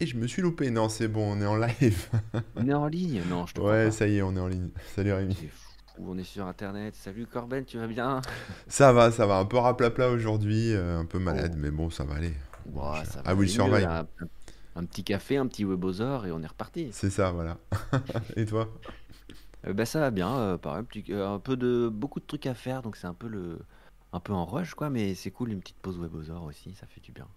Et je me suis loupé. Non, c'est bon, on est en live. On est en ligne? Non, je te Ouais, pas. ça y est, on est en ligne. Salut Rémi. On est sur Internet. Salut Corben, tu vas bien? Ça va, ça va. Un peu raplapla aujourd'hui, euh, un peu malade, Oh, mais bon, ça va aller. ouah, ça I va will aller mieux survive. Un, un petit café, un petit webosaur et on est reparti. C'est ça, voilà. Et toi? Euh, bah ça va bien, euh, pareil, petit- euh, un peu de beaucoup de trucs à faire, donc c'est un peu le un peu en rush quoi, mais c'est cool une petite pause webosaur aussi, ça fait du bien.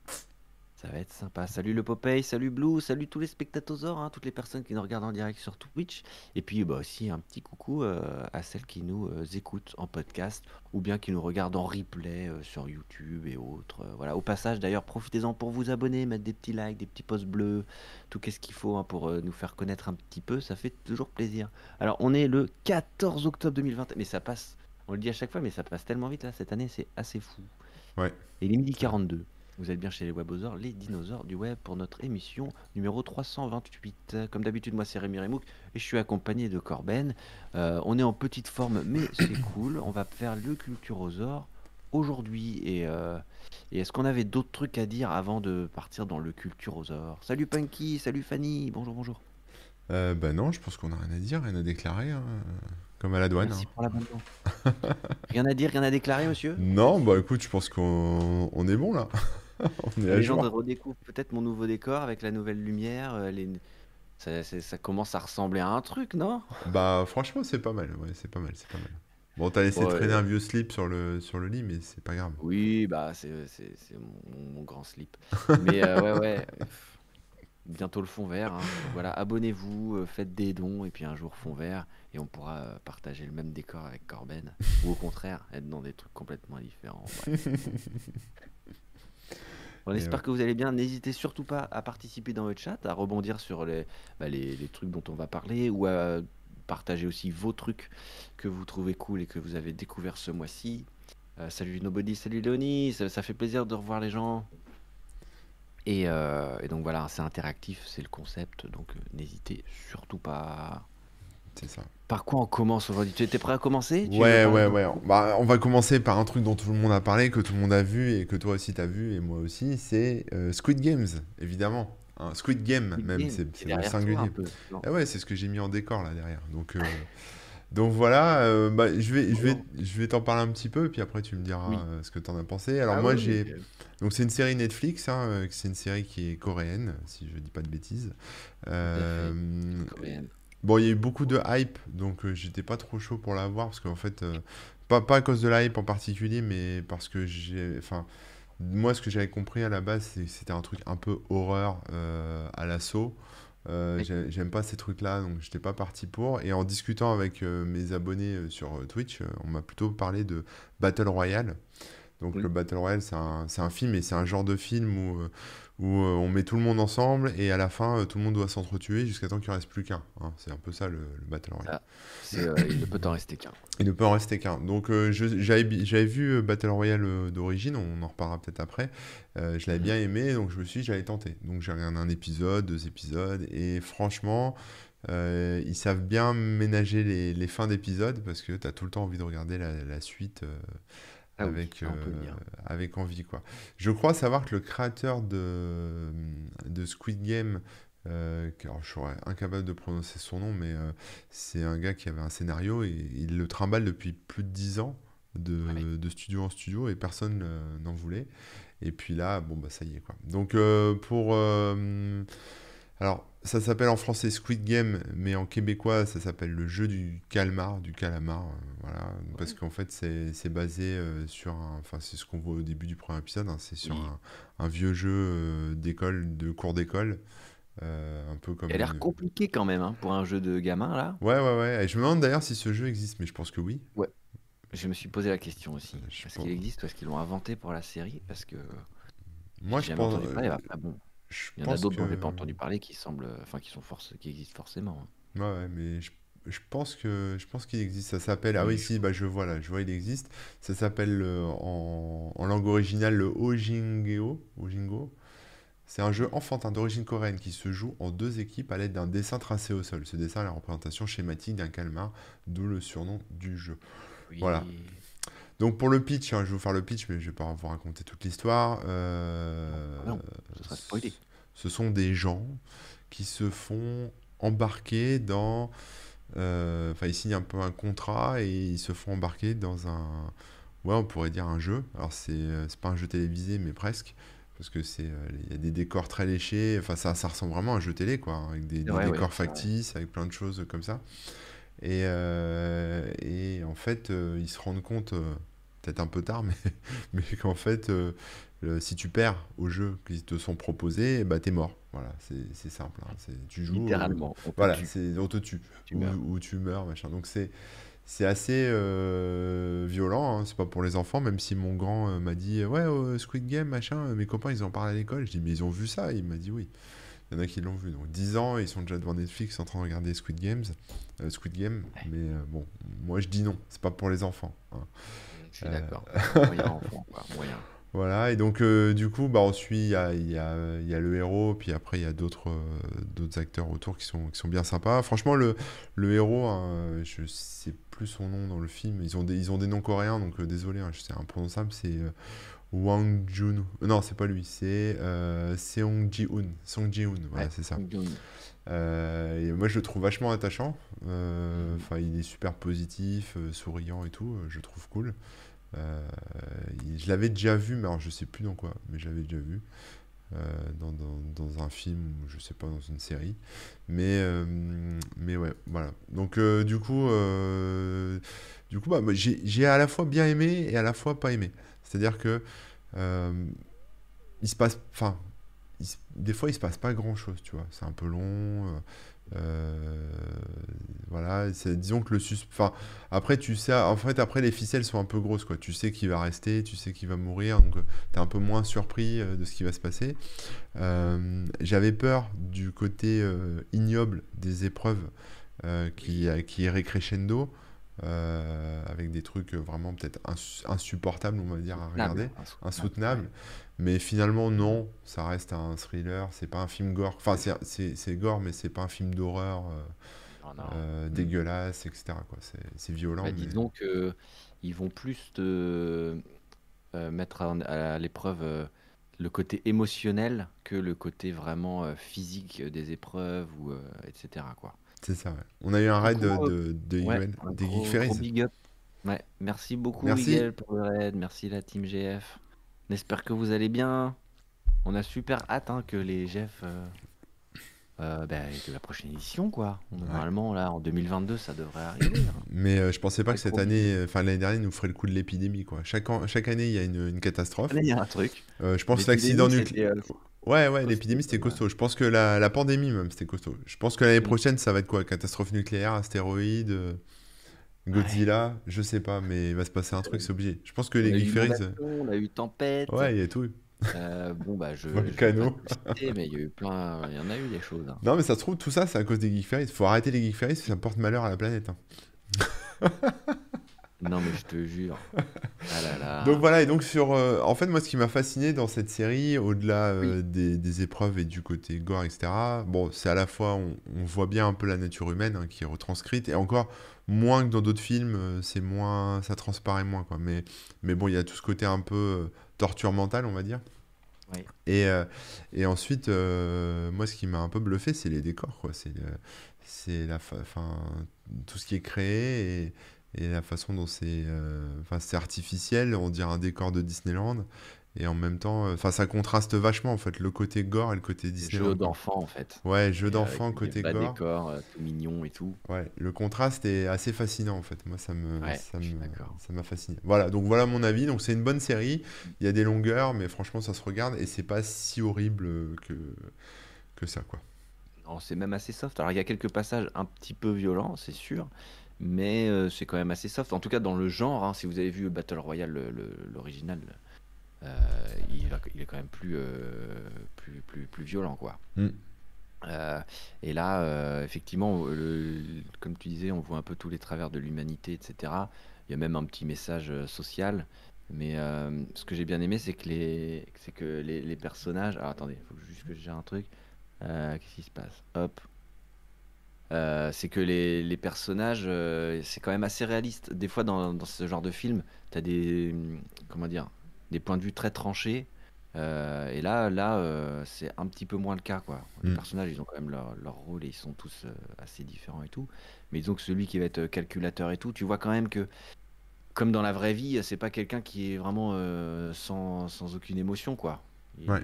Ça va être sympa. Salut le Popeye, salut Blue, salut tous les spectateurs, hein, toutes les personnes qui nous regardent en direct sur Twitch. Et puis bah, aussi un petit coucou euh, à celles qui nous euh, écoutent en podcast ou bien qui nous regardent en replay euh, sur YouTube et autres. Voilà. Au passage d'ailleurs, profitez-en pour vous abonner, mettre des petits likes, des petits posts bleus, tout qu'est-ce qu'il faut hein, pour nous faire connaître un petit peu. Ça fait toujours plaisir. Alors on est le 14 octobre 2020, mais ça passe, on le dit à chaque fois, mais ça passe tellement vite là cette année, c'est assez fou. Ouais. Et il est midi 42. Vous êtes bien chez les Webosaures, les dinosaures du web pour notre émission numéro 328. Euh, Comme d'habitude, moi c'est Rémi Remouk et je suis accompagné de Corben. Euh, on est en petite forme, mais c'est cool. On va faire le Culturosaure aujourd'hui. Et, euh, et est-ce qu'on avait d'autres trucs à dire avant de partir dans le Culturosaure? Salut Punky, salut Fanny, bonjour, bonjour. Euh, bah non, je pense qu'on a rien à dire, rien à déclarer, hein, comme à la douane. Merci hein. pour rien à dire, rien à déclarer, monsieur? Non, bah écoute, je pense qu'on on est bon là. On est à Les gens redécouvrent peut-être mon nouveau décor avec la nouvelle lumière. euh, les... ça, commence à ressembler à un truc, non? Bah franchement, c'est pas mal. Ouais, c'est pas mal, c'est pas mal. Bon, t'as laissé Ouais. traîner un vieux slip sur le, sur le lit, mais c'est pas grave. Oui, bah c'est mon, mon grand slip. Mais euh, ouais, ouais. Bientôt le fond vert. hein. Voilà, abonnez-vous, euh, faites des dons, et puis un jour fond vert, et on pourra partager le même décor avec Corben. Ou au contraire, être dans des trucs complètement différents. On Et espère ouais. que vous allez bien. N'hésitez surtout pas à participer dans votre chat, à rebondir sur les, bah, les, les trucs dont on va parler ou à partager aussi vos trucs que vous trouvez cool et que vous avez découvert ce mois-ci. Euh, salut Nobody, salut Léonie, ça, ça fait plaisir de revoir les gens. Et, euh, et donc voilà, c'est interactif, c'est le concept, donc euh, n'hésitez surtout pas. C'est ça. Par quoi on commence aujourd'hui? Tu étais prêt à commencer? Tu Ouais, ouais, ouais. Bah, on va commencer par un truc dont tout le monde a parlé, que tout le monde a vu et que toi aussi t'as vu et moi aussi. C'est euh, Squid Games, évidemment. Hein, Squid Game, Squid même, c'est singulier. peu. Ah ouais, c'est ce que j'ai mis en décor là derrière. Donc, euh, donc voilà, euh, bah, je vais, je vais, je vais t'en parler un petit peu, puis après tu me diras Oui. ce que t'en as pensé. Alors Ah moi oui, j'ai, oui, donc c'est une série Netflix, hein, c'est une série qui est coréenne, si je dis pas de bêtises. Coréenne. Bon, il y a eu beaucoup de hype, donc euh, j'étais pas trop chaud pour la voir parce qu'en fait, euh, pas, pas à cause de la hype en particulier, mais parce que j'ai, enfin, moi ce que j'avais compris à la base, c'est que c'était un truc un peu horreur euh, à l'assaut. J'aime pas ces trucs-là, donc j'étais pas parti pour. Et en discutant avec mes abonnés sur Twitch, on m'a plutôt parlé de Battle Royale. Donc Oui. le Battle Royale, c'est un, un film et c'est un genre de film où, où euh, on met tout le monde ensemble et à la fin, euh, tout le monde doit s'entretuer jusqu'à temps qu'il ne reste plus qu'un. hein. C'est un peu ça le, le Battle Royale. Ah, euh, il ne peut t'en rester qu'un. Il ne peut en rester qu'un. Donc euh, j'avais vu Battle Royale d'origine, on en reparlera peut-être après. Euh, je l'avais Mhm. bien aimé, donc je me suis dit j'allais tenter. Donc j'ai regardé un épisode, deux épisodes, et franchement, euh, ils savent bien ménager les, les fins d'épisodes parce que tu as tout le temps envie de regarder la, la suite euh, Ah avec, euh, avec envie. Quoi. Je crois savoir que le créateur de, de Squid Game, euh, alors je serais incapable de prononcer son nom, mais euh, c'est un gars qui avait un scénario et il le trimballe depuis plus de 10 ans de, Ouais. de studio en studio et personne n'en voulait. Et puis là, bon, bah ça y est quoi. Donc pour. alors, ça s'appelle en français Squid Game, mais en québécois, ça s'appelle le jeu du calmar, du calamar. euh, voilà, parce qu'en fait, c'est basé euh, sur un. Enfin, c'est ce qu'on voit au début du premier épisode, hein, c'est sur Oui. un, un vieux jeu euh, d'école, de cours d'école. un peu comme. Il a l'air une- compliqué quand même hein, pour un jeu de gamin là. Ouais, ouais, ouais. Et je me demande d'ailleurs si ce jeu existe, mais je pense que oui. Ouais. Je me suis posé la question aussi. Est-ce qu'il existe ou est-ce qu'ils l'ont inventé pour la série? Parce que Moi, je pense. bon, il y en a d'autres dont que- j'ai pas entendu parler qui semblent, enfin qui sont force, qui existent forcément. hein. Ouais, ouais, mais je, je pense que je pense qu'il existe. Ça s'appelle. Ah oui, Oui, si, bah je vois là, je vois, il existe. Ça s'appelle euh, en, en langue originale le Ojingeo. Ojingo. C'est un jeu enfantin d'origine coréenne qui se joue en deux équipes à l'aide d'un dessin tracé au sol. Ce dessin est la représentation schématique d'un calmar, d'où le surnom du jeu. Oui. Voilà. Donc pour le pitch, hein, je vais vous faire le pitch, mais je vais pas vous raconter toute l'histoire. Euh, Non, ce sera spoilé. ce sont des gens qui se font embarquer dans... euh, Enfin, ils signent un peu un contrat et ils se font embarquer dans un... Ouais, on pourrait dire un jeu. Alors, c'est euh, pas un jeu télévisé, mais presque. Parce que c'est, il y a des décors très léchés. Enfin, ça, ça ressemble vraiment à un jeu télé, quoi. hein, Avec des, des Ouais, ouais, décors factices, avec plein de choses comme ça. Et, euh, et en fait, euh, ils se rendent compte, euh, peut-être un peu tard, mais, mais qu'en fait, euh, le- si tu perds au jeu qu'ils te sont proposés, bah t'es mort. Voilà, c'est simple. hein. Tu joues, Littéralement, on te voilà, on te tue tu ou, ou tu meurs, machin. Donc c'est c'est assez euh, violent. hein. C'est pas pour les enfants, même si mon grand euh, m'a dit ouais Squid Game, machin. Mes copains ils en parlent à l'école. Je dis mais ils ont vu ça. Il m'a dit oui. Il y en a qui l'ont vu. Donc 10 ans, ils sont déjà devant Netflix en train de regarder Squid Games, euh, Squid Game. Mais euh, bon, moi je dis non. C'est pas pour les enfants. hein. Je suis Euh, d'accord. Moyen enfant, quoi. Moyen. Voilà, et donc euh, du coup, bah, on suit, il y a, il y a, y a le héros, puis après il y a d'autres euh, d'autres acteurs autour qui sont, qui sont bien sympas. Franchement, le, le héros, hein, je sais plus son nom dans le film, ils ont des, ils ont des noms coréens, donc euh, désolé, hein, c'est imprononçable, c'est euh, Wang Jun. euh, Non, c'est pas lui, c'est euh, Seong Ji-hoon. Song Ji-hoon, voilà, Ouais. c'est ça. Euh, et moi, je le trouve vachement attachant. Euh, Enfin, il est super positif, euh, souriant et tout. euh, je le trouve cool. Euh, je l'avais déjà vu, mais alors je sais plus dans quoi, mais je l'avais déjà vu euh, dans, un film ou je sais pas dans une série. Mais euh, mais ouais, voilà. Donc du coup, du coup, bah, j'ai à la fois bien aimé et à la fois pas aimé. C'est-à-dire que euh, il se passe, enfin, des fois il se passe pas grand-chose, tu vois. C'est un peu long. Euh, euh, voilà, disons que le sus... Enfin, après, tu sais, en fait, après, les ficelles sont un peu grosses, quoi. Tu sais qu'il va rester, tu sais qu'il va mourir, donc tu t'es un peu moins surpris euh, de ce qui va se passer. Euh, j'avais peur du côté euh, ignoble des épreuves euh, qui, qui irait crescendo, euh, avec des trucs vraiment peut-être ins- insupportables, on va dire, à regarder Insoutenable, insoutenable, insoutenable. ouais. Mais finalement, non, ça reste un thriller, c'est pas un film gore. Enfin, c'est gore, mais c'est pas un film d'horreur euh, non. euh, Mm. dégueulasse, etc. quoi. C'est violent, Bah, mais. disons que ils vont plus te euh, mettre à, à l'épreuve euh, le côté émotionnel que le côté vraiment euh, physique des épreuves ou euh, etc. quoi. C'est ça, ouais. On a eu un raid de, gros, de, de Ouais, un des gros, Geek Ferries. big up. Ouais, merci beaucoup Merci. Miguel pour le raid, merci la team GF. On espère que vous allez bien. On a super hâte hein, que les GF euh, euh, bah, que la prochaine édition quoi. Normalement là en 2022 ça devrait arriver. hein. Mais euh, je pensais pas que cette année, euh, enfin l'année dernière, nous ferait le coup de l'épidémie, quoi. Chaque, an- chaque année, il y a une, une catastrophe. Là, il y a un truc. Euh, je pense l'accident nucléaire. euh, Ouais, ouais, l'épidémie c'était costaud. Je pense que la, la pandémie même c'était costaud. Je pense que l'année Mm. prochaine ça va être quoi? Catastrophe nucléaire, astéroïde, Godzilla, je sais pas, mais il va se passer un truc, c'est obligé. Je pense que les Geek Ferries, on a eu tempête. ouais, il y a tout. Euh, bon bah je, Volcano. mais il y a eu plein, il y en a eu des choses. hein. Non, mais ça se trouve, tout ça c'est à cause des Geek Ferries. Faut arrêter les Geek Ferries, ça porte malheur à la planète. hein. Non mais je te jure. Ah là là. Donc voilà, et donc sur. euh, en fait, moi, ce qui m'a fasciné dans cette série, au-delà euh, des, des épreuves et du côté gore, etc., bon, c'est à la fois, on, on voit bien un peu la nature humaine hein, qui est retranscrite, et encore moins que dans d'autres films, euh, c'est moins. ça transparaît moins, quoi. Mais, mais bon, il y a tout ce côté un peu euh, torture mentale, on va dire. Oui. Et, euh, et ensuite, moi, ce qui m'a un peu bluffé, c'est les décors, quoi. C'est c'est la enfin, tout ce qui est créé et, et la façon dont c'est enfin, c'est artificiel, on dirait un décor de Disneyland. Et en même temps, euh, enfin, ça contraste vachement, en fait, le côté gore et le côté Jeu Disneyland. quoi. d'enfant en fait. Ouais, jeu d'enfant, des côté gore. décors, euh, tout mignon et tout. Ouais, le contraste est assez fascinant en fait. Moi, ça me, Ouais, ça m'a fasciné. Voilà, donc voilà mon avis. Donc c'est une bonne série. Il y a des longueurs, mais franchement, ça se regarde et c'est pas si horrible que que ça, quoi. Non, c'est même assez soft. Alors il y a quelques passages un petit peu violents, c'est sûr, mais euh, c'est quand même assez soft. En tout cas dans le genre, hein, si vous avez vu Battle Royale, le- le- l'original, il, va- il est quand même plus, euh, plus, plus, plus violent quoi. Mm. Euh, et là, euh, effectivement, le- comme tu disais, on voit un peu tous les travers de l'humanité, etc. Il y a même un petit message euh, social. Mais euh, ce que j'ai bien aimé, c'est que les, c'est que les, les personnages. Alors attendez, il faut juste que j'ai un truc. Euh, Qu'est-ce qui se passe? Hop. Euh, c'est que les, les personnages, euh, c'est quand même assez réaliste. Des fois, dans, dans ce genre de film, tu as des, comment dire, des points de vue très tranchés Euh, et là, là, euh, c'est un petit peu moins le cas, quoi. Les Mm. personnages, ils ont quand même leur, leur rôle et ils sont tous euh, assez différents et tout. Mais disons que celui qui va être calculateur et tout, tu vois quand même que, comme dans la vraie vie, c'est pas quelqu'un qui est vraiment sans, sans aucune émotion, quoi. Ouais.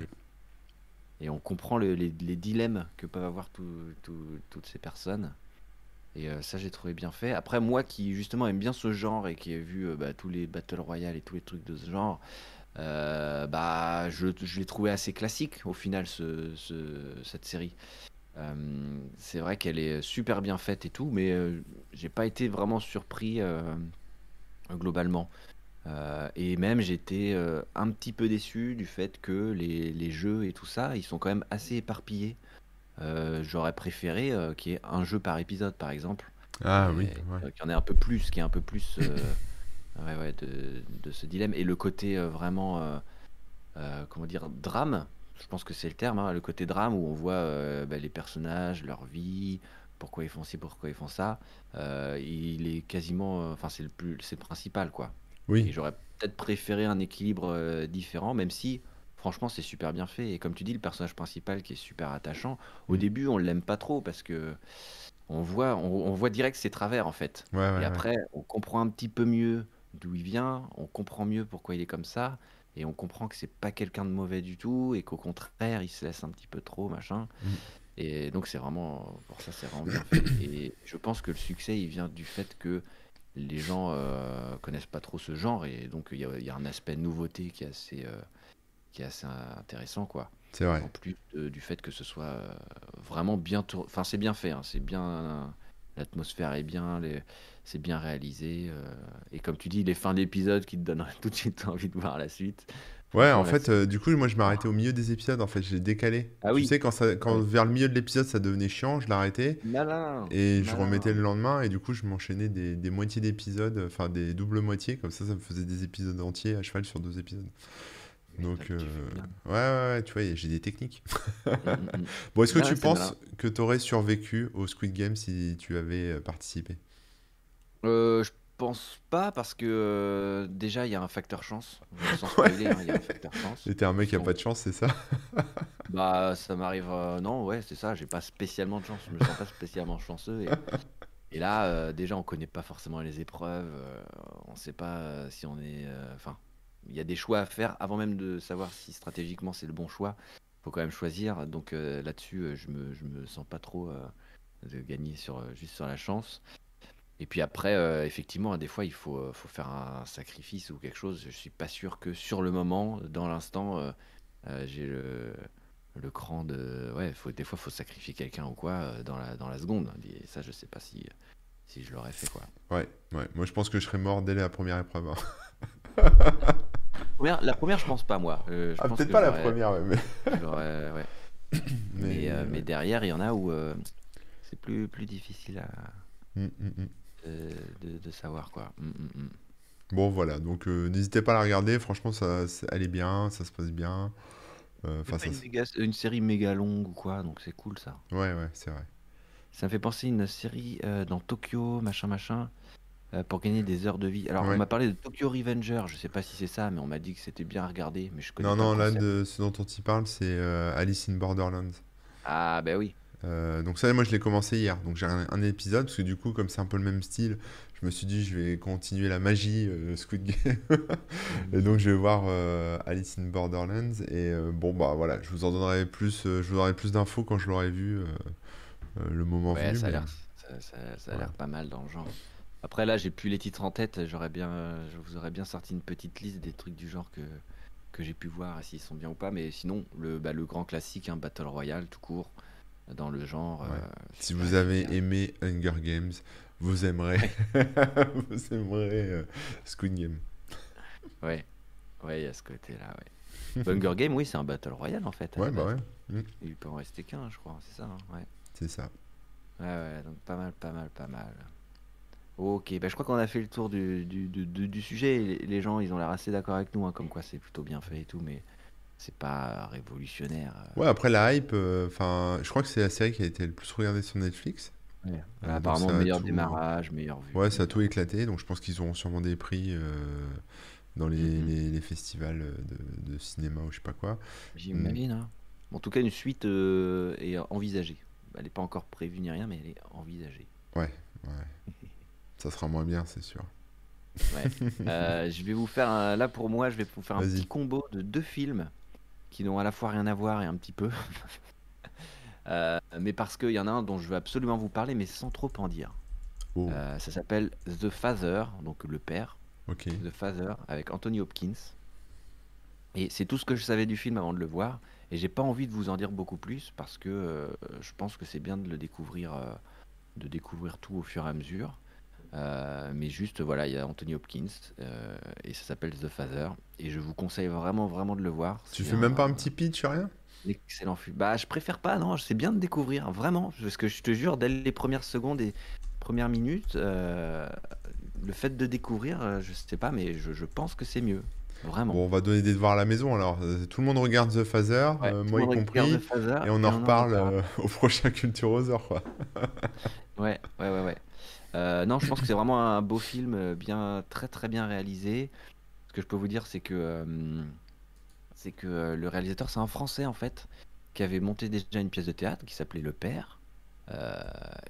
Et on comprend le- les, les dilemmes que peuvent avoir tout- tout- toutes ces personnes. Et ça, j'ai trouvé bien fait. Après, moi qui justement aime bien ce genre et qui ai vu bah, tous les Battle Royale et tous les trucs de ce genre, euh, bah, je, je l'ai trouvé assez classique au final, ce, ce- cette série. Euh, c'est vrai qu'elle est super bien faite et tout, mais euh, j'ai pas été vraiment surpris euh, globalement. Et même j'étais un petit peu déçu du fait que les, les jeux et tout ça, ils sont quand même assez éparpillés. J'aurais préféré qu'il y ait un jeu par épisode, par exemple. Ah Et, oui, ouais. qu'il y en ait un peu plus, qui est un peu plus ouais, ouais, de, de ce dilemme. Et le côté euh, vraiment, euh, euh, comment dire, drame, je pense que c'est le terme, hein, le côté drame où on voit bah, les personnages, leur vie, pourquoi ils font ci, pourquoi ils font ça. il est quasiment, enfin c'est le plus, le principal quoi. Et Oui, j'aurais peut-être préféré un équilibre différent, même si franchement c'est super bien fait. Et comme tu dis, le personnage principal qui est super attachant, au Mm. début on l'aime pas trop parce que on voit, on, on voit direct ses travers en fait. ouais, ouais, Et ouais. après on comprend un petit peu mieux d'où il vient, on comprend mieux pourquoi il est comme ça. Et on comprend que c'est pas quelqu'un de mauvais du tout et qu'au contraire il se laisse un petit peu trop machin. Mm. Et donc c'est vraiment pour ça c'est vraiment bien fait. Et je pense que le succès il vient du fait que les gens euh, connaissent pas trop ce genre et donc il y a, il y a un aspect nouveauté qui est assez euh, qui est assez intéressant quoi. C'est vrai. En plus de- du fait que ce soit euh, vraiment bien tour- enfin c'est bien fait hein, c'est bien l'atmosphère est bien les- c'est bien réalisé euh, et comme tu dis les fins d'épisodes qui te donnent tout de suite envie de voir la suite. Ouais, en fait, euh, du coup, moi, je m'arrêtais au milieu des épisodes. En fait, j'ai décalé. Ah Tu oui. sais, quand ça, quand Ouais. vers le milieu de l'épisode, ça devenait chiant, je l'arrêtais et je remettais le lendemain. Et du coup, je m'enchaînais des, des moitiés d'épisodes, enfin des doubles moitiés. Comme ça, ça me faisait des épisodes entiers à cheval sur deux épisodes. Donc, euh, ouais, ouais, ouais, tu vois, j'ai des techniques. Mm, mm, mm. Bon, est-ce que tu penses que tu aurais survécu au Squid Game si tu avais euh, participé? Euh, je pense pas parce que euh, déjà il y a un facteur chance. Sans spoiler, hein, il y a un facteur chance. Et t'es un mec qui a pas de chance, c'est ça? Bah, ça m'arrive. non, ouais, c'est ça. J'ai pas spécialement de chance. Je me sens pas spécialement chanceux. Et, et là, euh, déjà, on connaît pas forcément les épreuves. euh, on sait pas euh, si on est. Enfin, il y a des choix à faire avant même de savoir si stratégiquement c'est le bon choix. Faut quand même choisir. Donc euh, là-dessus, euh, je me, je me sens pas trop euh, de gagner sur euh, juste sur la chance. Et puis après, euh, effectivement, des fois, il faut, euh, faut faire un sacrifice ou quelque chose. Je suis pas sûr que sur le moment, dans l'instant, euh, euh, j'ai le, le cran de. Ouais, faut, des fois, faut sacrifier quelqu'un ou quoi euh, dans la, dans la seconde. Et ça, je sais pas si, si je l'aurais fait, quoi. Ouais, ouais. Moi, je pense que je serais mort dès la première épreuve. Première- la première, je pense pas, moi. Euh, je Ah, peut-être pas la première, mais... ouais. mais, Mais, euh, ouais. mais derrière, il y en a où euh, c'est plus, plus difficile à, Mm, mm, mm. euh, de, de savoir, quoi. Mm. Bon, voilà, donc euh, n'hésitez pas à la regarder, franchement, ça, elle est bien, ça se passe bien. Euh, Enfin, ça... une, se- méga- une série méga longue ou quoi, donc c'est cool ça. Ouais, ouais, c'est vrai. Ça me fait penser à une série euh, dans Tokyo, machin, machin, euh, pour gagner des heures de vie. Alors, on m'a parlé de Tokyo Revenger, je sais pas si c'est ça, mais on m'a dit que c'était bien à regarder, mais je connais Non, pas non, là, de ce dont on t'y parle, c'est euh, Alice in Borderlands. Ah, bah oui. Euh, donc ça, moi, je l'ai commencé hier. Donc j'ai un, un épisode, parce que du coup, comme c'est un peu le même style, je me suis dit, je vais continuer la magie Squid Game. Et donc, je vais voir Alice in Borderlands. Et bon, bah voilà, je vous en donnerai plus, je vous donnerai plus d'infos quand je l'aurai vu, le moment Ouais, venu. ça a mais- l'air, ça, ça- ça a l'air Voilà. pas mal dans le genre. Après, là, j'ai plus les titres en tête, j'aurais bien, je vous aurais bien sorti une petite liste des trucs du genre que, que j'ai pu voir, et s'ils sont bien ou pas, mais sinon, le, bah, le grand classique, hein, Battle Royale, tout court, dans le genre. Ouais. euh, Si vous avez bien. aimé Hunger Games, vous aimerez, vous aimerez euh, Squid Game. Ouais, ouais, il y a ce côté-là, ouais. Hunger Game, oui, c'est un Battle Royale en fait. Ouais, bah base. ouais, mm, Il peut en rester qu'un, je crois, c'est ça. hein, ouais. c'est ça. ouais, ouais, donc pas mal, pas mal, pas mal. Ok, bah, je crois qu'on a fait le tour du, du, du- sujet. Les, les gens, ils ont l'air assez d'accord avec nous, hein, comme quoi c'est plutôt bien fait et tout, mais c'est pas révolutionnaire. euh. Ouais, après la hype, euh, je crois que c'est la série qui a été le plus regardée sur Netflix. Ouais. Euh, Voilà, donc apparemment, meilleur tout- démarrage, meilleure vue. Ouais, ça a tout éclaté, donc je pense qu'ils auront sûrement des prix. euh, dans les, Mhm. les- les festivals de, de cinéma ou je sais pas quoi. J'imagine. hein. En tout cas, une suite est envisagée. Elle n'est pas encore prévue ni rien, mais elle est envisagée. Ouais, ouais. Ça sera moins bien, c'est sûr. Ouais. Euh, je vais vous faire un- là pour moi, je vais vous faire un petit combo de deux films qui n'ont à la fois rien à voir et un petit peu. Euh, mais parce qu'il y en a un dont je veux absolument vous parler, mais sans trop en dire. Oh, Euh, ça s'appelle The Father, donc le père. The Father avec Anthony Hopkins. Et c'est tout ce que je savais du film avant de le voir. Et j'ai pas envie de vous en dire beaucoup plus parce que je pense que c'est bien de le découvrir, de découvrir tout au fur et à mesure. Euh, mais juste voilà, il y a Anthony Hopkins euh, et ça s'appelle The Father. Et je vous conseille vraiment, vraiment de le voir. Tu fais même pas un petit pitch, rien? excellent film. Bah, je préfère pas, non, c'est bien de découvrir, vraiment. Parce que je te jure, dès les premières secondes et premières minutes, euh, le fait de découvrir, je sais pas, mais je, je pense que c'est mieux. Vraiment. Bon, on va donner des devoirs à la maison alors. Tout le monde regarde The Phaser, Ouais, euh, moi y compris, regarde The Father, et on en reparle euh, au prochain Culturosaur, quoi. Ouais, ouais, ouais, ouais. Euh, non, je pense que c'est vraiment un beau film, euh, bien, très, très bien réalisé. Ce que je peux vous dire, c'est que, euh, c'est que le réalisateur, c'est un Français en fait, qui avait monté déjà une pièce de théâtre qui s'appelait Le Père.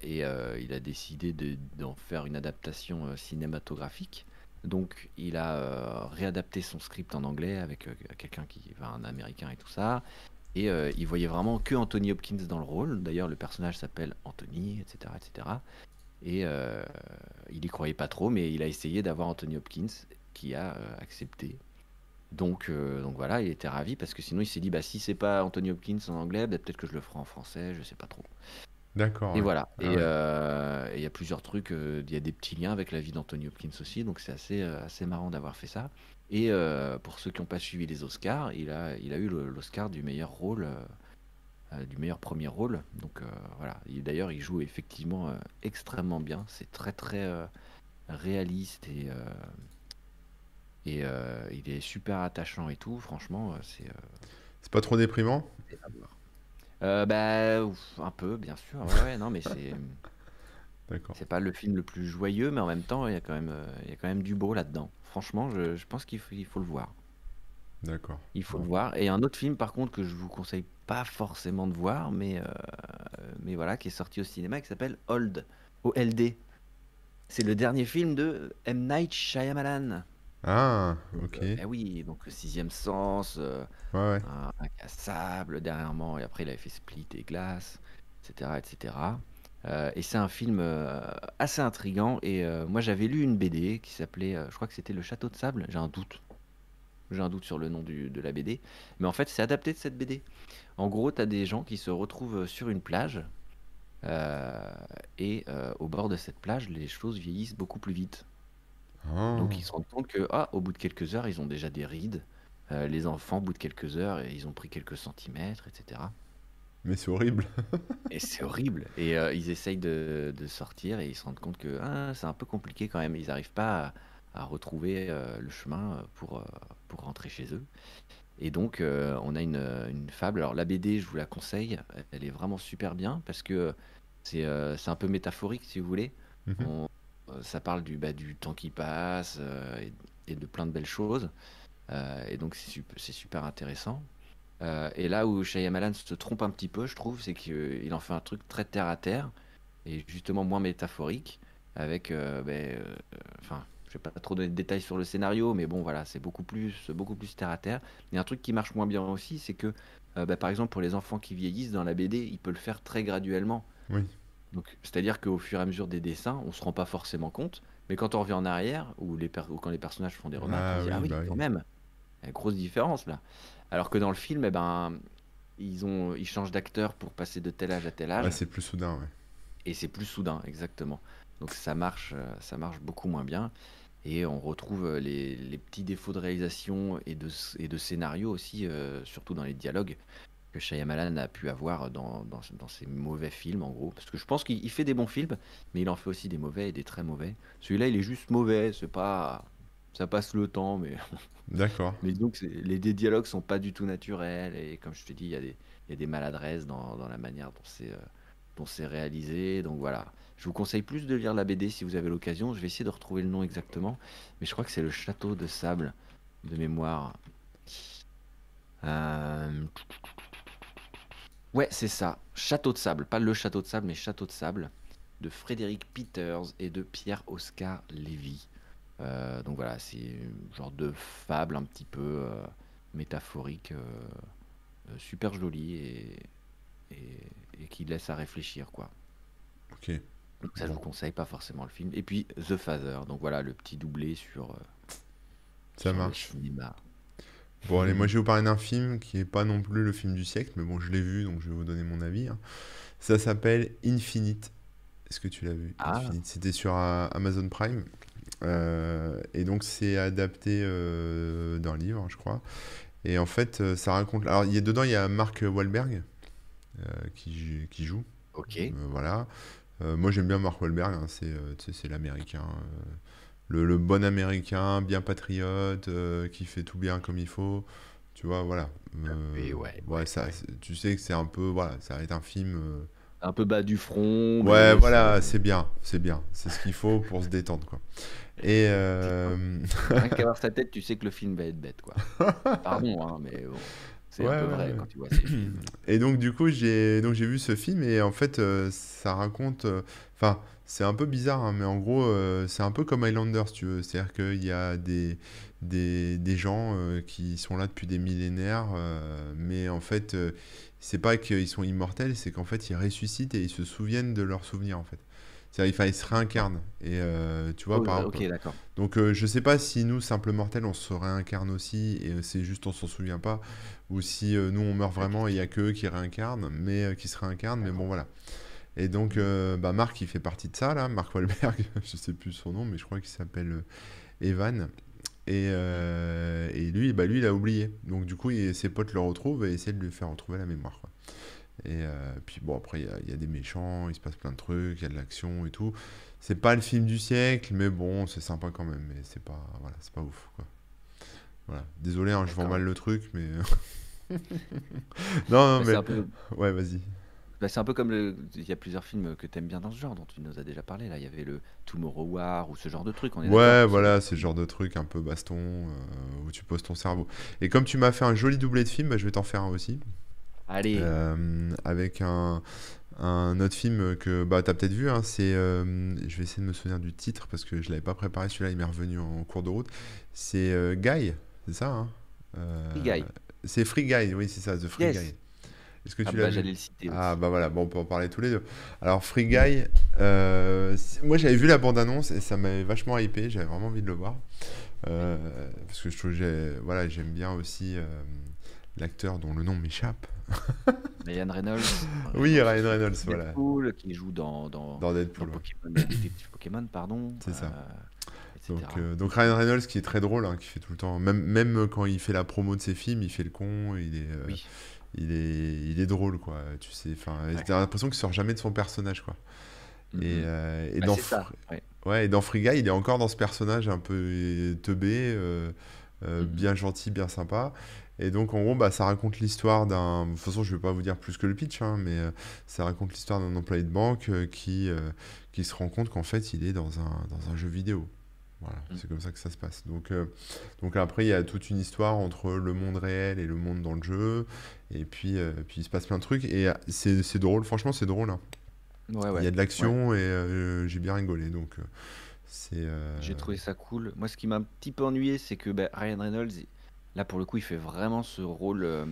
Et il a décidé de- d'en faire une adaptation cinématographique. Donc, il a réadapté son script en anglais avec quelqu'un qui, enfin, un américain et tout ça. Et il voyait vraiment que Anthony Hopkins dans le rôle. D'ailleurs, le personnage s'appelle Anthony, etc., etc. Et euh, il y croyait pas trop, mais il a essayé d'avoir Anthony Hopkins, qui a euh, accepté. Donc, euh, donc voilà, il était ravi parce que sinon il s'est dit bah si c'est pas Anthony Hopkins en anglais, bah, peut-être que je le ferai en français, je sais pas trop. D'accord. Et ouais. voilà. Ah Et ouais. il y a plusieurs trucs. Il y a des petits liens avec la vie d'Anthony Hopkins aussi. Donc c'est assez, assez marrant d'avoir fait ça. Et pour ceux qui n'ont pas suivi les Oscars, il a, il a eu l'Oscar du meilleur rôle, du meilleur premier rôle. Donc euh, voilà. Il- D'ailleurs, il joue effectivement euh, extrêmement bien. C'est très très euh, réaliste et, euh, et euh, il est super attachant et tout. Franchement, euh, c'est euh, C'est pas trop déprimant? Euh, bah, ouf, un peu, bien sûr. Ouais, ouais, non, mais c'est. D'accord. C'est pas le film le plus joyeux, mais en même temps, il y a quand même, euh, il y a quand même du beau là-dedans. Franchement, je, je pense qu'il faut, il faut le voir. D'accord. Il faut le voir. Et un autre film, par contre, que je vous conseille pas forcément de voir, mais, euh, mais voilà, qui est sorti au cinéma, qui s'appelle Old, O-L-D. C'est le dernier film de M. Night Shyamalan. Ah, ok. euh, eh oui, donc le sixième sens, euh, Ouais, ouais. un, un cassable dernièrement, et après il avait fait Split et Glace, etc. etc. Euh, et c'est un film euh, assez intrigant. Et euh, moi j'avais lu une BD qui s'appelait, je crois que c'était Le Château de Sable, j'ai un doute. J'ai un doute sur le nom du- de la BD. Mais en fait c'est adapté de cette BD. En gros, tu as des gens qui se retrouvent sur une plage. euh, et euh, au bord de cette plage, les choses vieillissent beaucoup plus vite. Ah. Donc ils se rendent compte que, ah, au bout de quelques heures, ils ont déjà des rides. Euh, les enfants, au bout de quelques heures, ils ont pris quelques centimètres, etc. Mais c'est horrible. Et c'est horrible. Et ils essayent de, de sortir et ils se rendent compte que ah, c'est un peu compliqué quand même. Ils n'arrivent pas à, à retrouver le chemin pour, pour rentrer chez eux. Et donc, euh, on a une, une fable. Alors, la BD, je vous la conseille. Elle est vraiment super bien parce que c'est euh, un peu métaphorique, si vous voulez. Mhm. On- euh, ça parle du, bah, du temps qui passe euh, et, et de plein de belles choses. Et donc, c'est sup- c'est super intéressant. Et là où Shyamalan se trompe un petit peu, je trouve, c'est qu'il en fait un truc très terre à terre et justement moins métaphorique. Avec, euh, enfin, je vais pas trop donner de détails sur le scénario, mais bon, voilà, c'est beaucoup plus, beaucoup plus terre à terre. Il y a un truc qui marche moins bien aussi, c'est que, euh, bah, par exemple, pour les enfants qui vieillissent dans la BD, il peut le faire très graduellement. Oui. Donc, c'est-à-dire qu'au fur et à mesure des dessins, on se rend pas forcément compte, mais quand on revient en arrière, ou, les per- ou quand les personnages font des remarques, Ah on se dit, oui, ah oui, bah quand oui. même, il y a une grosse différence là. Alors que dans le film, eh ben, ils, ont, ils changent d'acteur pour passer de tel âge à tel âge, Ouais, c'est plus soudain, ouais. et c'est plus soudain, exactement. Donc ça marche, euh, ça marche beaucoup moins bien. Et on retrouve euh, les, les petits défauts de réalisation et de, s- et de scénario aussi, euh, surtout dans les dialogues, que Shyamalan a pu avoir dans, dans, dans ses mauvais films, en gros. Parce que je pense qu'il il fait des bons films, mais il en fait aussi des mauvais et des très mauvais. Celui-là, il est juste mauvais, c'est pas... Ça passe le temps, mais D'accord. mais donc, les, les dialogues sont pas du tout naturels. Et comme je te dis, il y a des, il y a des maladresses dans, dans la manière dont c'est euh, dont c'est réalisé. Donc voilà. Je vous conseille plus de lire la BD si vous avez l'occasion. Je vais essayer de retrouver le nom exactement. Mais je crois que c'est Le Château de Sable. de mémoire. Euh, Ouais, c'est ça. Château de sable, pas le château de sable, mais Château de sable de Frédéric Peters et de Pierre-Oscar Lévy. Euh, donc voilà, c'est un genre de fable un petit peu euh, métaphorique, super joli et, et, et qui laisse à réfléchir quoi. Ok. Donc ça je vous conseille pas forcément le film. Et puis The Father, donc voilà le petit doublé sur, euh, ça sur le marche. cinéma. Bon, allez, moi je vais vous parler d'un film qui est pas non plus le film du siècle, mais bon, je l'ai vu, donc je vais vous donner mon avis. hein. Ça s'appelle Infinite. Est-ce que tu l'as vu? Ah, Infinite. C'était sur euh, Amazon Prime. Euh, et donc c'est adapté euh, d'un livre, je crois. Et en fait, ça raconte. Alors, il y a, dedans, il y a Mark Wahlberg euh, qui, qui joue. ok. Voilà. Euh, moi, j'aime bien Mark Wahlberg. hein, c'est euh, l'américain. euh, le, le bon américain, bien patriote, qui fait tout bien comme il faut. Tu vois, voilà. Euh, ouais, ouais, ouais, ça, ouais. tu sais que c'est un peu. Voilà, ça va être un film. Un peu bas du front, Ouais, voilà, c'est bien. C'est bien. C'est ce qu'il faut pour se détendre, quoi. Et. euh, Rien qu'à voir sa tête, tu sais que le film va être bête, quoi. Pardon, hein, mais bon, c'est un Ouais, peu ouais, vrai ouais. quand tu vois ces films. Et donc du coup j'ai donc j'ai vu ce film et en fait euh, ça raconte euh, enfin c'est un peu bizarre hein, mais en gros euh, c'est un peu comme Highlander si tu veux c'est-à-dire qu'il y a des des, des gens qui sont là depuis des millénaires mais en fait c'est pas qu'ils sont immortels c'est qu'en fait ils ressuscitent et ils se souviennent de leurs souvenirs en fait c'est-à-dire ils se réincarnent et euh, tu vois Oh, par donc euh, je sais pas si nous, simples mortels, on se réincarne aussi et euh, c'est juste on s'en souvient pas, ou si euh, nous on meurt vraiment et il y a que eux qui réincarnent, mais qui se réincarnent, mais bon voilà. Et donc bah, Marc il fait partie de ça là, Marc Wahlberg, je sais plus son nom, mais je crois qu'il s'appelle Evan. Et, et lui, bah lui, il a oublié. Donc du coup, il- ses potes le retrouvent et essaient de lui faire retrouver la mémoire, quoi. Et euh, puis bon, après, il y a, il y a des méchants, il se passe plein de trucs, il y a de l'action et tout. C'est pas le film du siècle, mais bon, c'est sympa quand même. Mais c'est pas, voilà, c'est pas ouf, quoi. Voilà. Désolé, hein, je vends mal le truc, mais non, non, Bah, mais peu, ouais, vas-y. bah, c'est un peu comme le. Il y a plusieurs films que t'aimes bien dans ce genre, dont tu nous as déjà parlé. Là, il y avait le Tomorrow War ou ce genre de truc. On est Ouais, voilà, c'est le genre de truc un peu baston euh, où tu poses ton cerveau. Et comme tu m'as fait un joli doublé de film, bah, je vais t'en faire un aussi. Allez, Euh, avec un, un autre film que bah, tu as peut-être vu, hein, c'est, euh, je vais essayer de me souvenir du titre parce que je l'avais pas préparé, celui-là il m'est revenu en cours de route. C'est euh, Guy, c'est ça hein Free Guy. c'est Free Guy, oui c'est ça, The Free Yes. Guy. Est-ce que Ah tu l'as bah vu? j'allais le citer Ah bah voilà, bon, on peut en parler tous les deux. Alors Free Guy, moi j'avais vu la bande-annonce et ça m'avait vachement hypé, j'avais vraiment envie de le voir. Parce que je trouve, voilà, j'aime bien aussi l'acteur dont le nom m'échappe. Ryan Reynolds, euh, Oui, dans Ryan Reynolds, voilà, Deadpool, qui joue dans, dans, dans dans Deadpool, ouais. Pokémon, Détective Pokémon, pardon, C'est ça. euh, Donc, euh, donc Ryan Reynolds qui est très drôle, hein, qui fait tout le temps, même, même quand il fait la promo de ses films, il fait le con, il est, euh, Oui, il est, il est drôle, quoi. Tu sais, enfin, ouais. t'as l'impression qu'il sort jamais de son personnage, quoi. Et, euh, et Bah, dans, ça. Ouais. ouais, et dans Free Guy, il est encore dans ce personnage un peu euh, teubé, euh, euh, Mhm. bien gentil, bien sympa. Et donc, en gros, bah, ça raconte l'histoire d'un. De toute façon, je vais pas vous dire plus que le pitch, hein, mais euh, ça raconte l'histoire d'un employé de banque euh, qui, euh, qui se rend compte qu'en fait, il est dans un, dans un jeu vidéo. Voilà, Mhm. c'est comme ça que ça se passe. Donc, donc après, il y a toute une histoire entre le monde réel et le monde dans le jeu. Et puis, puis il se passe plein de trucs. Et c'est c'est drôle, franchement, c'est drôle. hein. Ouais, Il y a ouais. de Ouais. l'action et j'ai bien rigolé. Donc, c'est. J'ai trouvé ça cool. Moi, ce qui m'a un petit peu ennuyé, c'est que bah, Ryan Reynolds, il- là, pour le coup, il fait vraiment ce rôle. euh,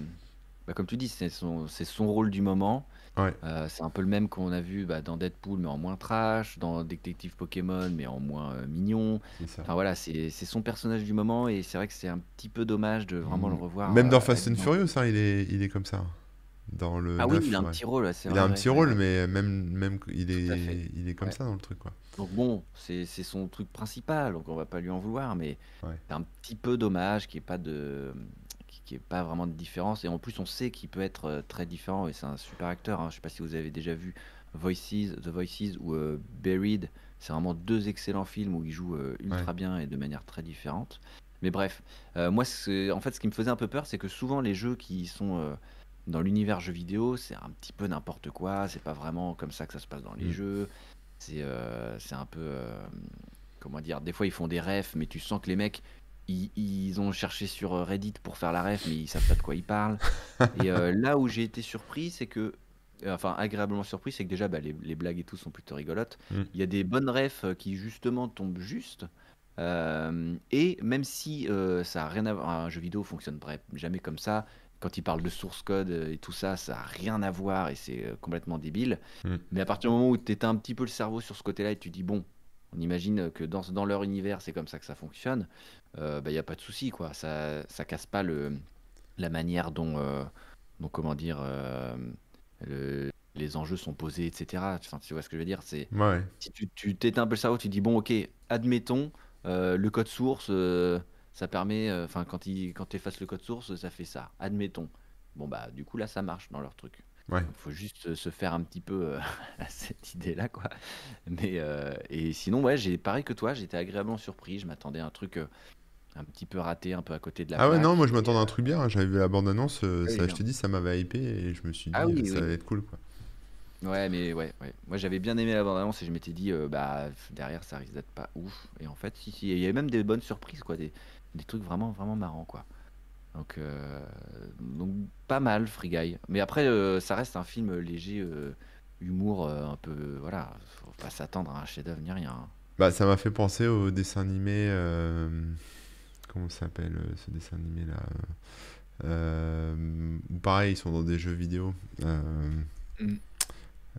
bah, comme tu dis, c'est son, c'est son rôle du moment. Ouais, Euh, c'est un peu le même qu'on a vu bah, dans Deadpool, mais en moins trash, dans Détective Pokémon, mais en moins euh, mignon. c'est ça. Enfin voilà, c'est c'est son personnage du moment, et c'est vrai que c'est un petit peu dommage de vraiment le Mm. revoir Même dans euh, Fast and habillé en- Furious, hein, il est, il est comme ça. Dans le Ah oui, 9, il a un ouais. petit rôle, c'est Il vrai, a un petit rôle, mais même, même il est, il est comme Ouais. ça dans le truc, quoi. Donc bon, c'est c'est son truc principal, donc on va pas lui en vouloir, mais Ouais. c'est un petit peu dommage qu'il n'y ait pas de y ait pas vraiment de différence. Et en plus, on sait qu'il peut être euh, très différent et c'est un super acteur. hein. Je sais pas si vous avez déjà vu Voices, The Voices ou euh, Buried. C'est vraiment deux excellents films où il joue euh, ultra bien et de manière très différente. Mais bref, euh, moi, c'est- en fait, ce qui me faisait un peu peur, c'est que souvent les jeux qui sont euh, dans l'univers jeux vidéo, c'est un petit peu n'importe quoi. C'est pas vraiment comme ça que ça se passe dans les Mm. jeux. C'est euh, un peu. euh, comment dire Des fois, ils font des refs, mais tu sens que les mecs, ils, ils ont cherché sur Reddit pour faire la ref, mais ils savent pas de quoi ils parlent. Et euh, là où j'ai été surpris, c'est que, euh, enfin agréablement surpris, c'est que déjà bah, les, les blagues et tout sont plutôt rigolotes. Mm. Il y a des bonnes refs euh, qui justement tombent juste. Euh, et même si euh, ça a rien à voir, un jeu vidéo fonctionne bref, jamais comme ça. Quand il parle de source code euh, et tout ça, ça a rien à voir et c'est euh, complètement débile. Mm. Mais à partir du moment où tu éteins un petit peu le cerveau sur ce côté-là et tu dis bon, on imagine que dans, dans leur univers c'est comme ça que ça fonctionne, il n'y a pas de souci quoi. Ça, ça casse pas le, la manière dont, euh, dont comment dire, euh, le- les enjeux sont posés, etc. Enfin, tu vois ce que je veux dire? C'est Ouais, ouais. si tu t'éteins un peu le cerveau, tu dis bon, ok, admettons, euh, le code source, euh, ça permet, euh, enfin, quand il, quand effaces le code source, ça fait ça. Admettons. Bon, bah, du coup, là, ça marche dans leur truc. Ouais. Il faut juste euh, se faire un petit peu euh, à cette idée-là, quoi. Mais, euh, et sinon, ouais, j'ai pareil que toi, j'étais agréablement surpris. Je m'attendais à un truc euh, un petit peu raté, un peu à côté de la Ah ouais, non, moi je m'attendais à un truc bien. hein. J'avais vu la bande-annonce, oui, ça, je te dis, ça m'avait hypé et je me suis dit, Ah oui, ça oui. va être cool quoi. Ouais, mais ouais, ouais. Moi, j'avais bien aimé la bande-annonce et je m'étais dit, bah, derrière, ça risque d'être pas ouf. Et en fait, si, si. Il y avait même des bonnes surprises, quoi. Des, des trucs vraiment, vraiment marrants, quoi. Donc, euh, donc pas mal, Free Guy. Mais après, euh, ça reste un film léger, euh, humour, euh, un peu. Voilà, faut pas s'attendre à un chef-d'œuvre ni rien. hein. Bah, ça m'a fait penser au dessin animé. euh, Comment ça s'appelle ce dessin animé là euh, Pareil, ils sont dans des jeux vidéo. Euh, Mm.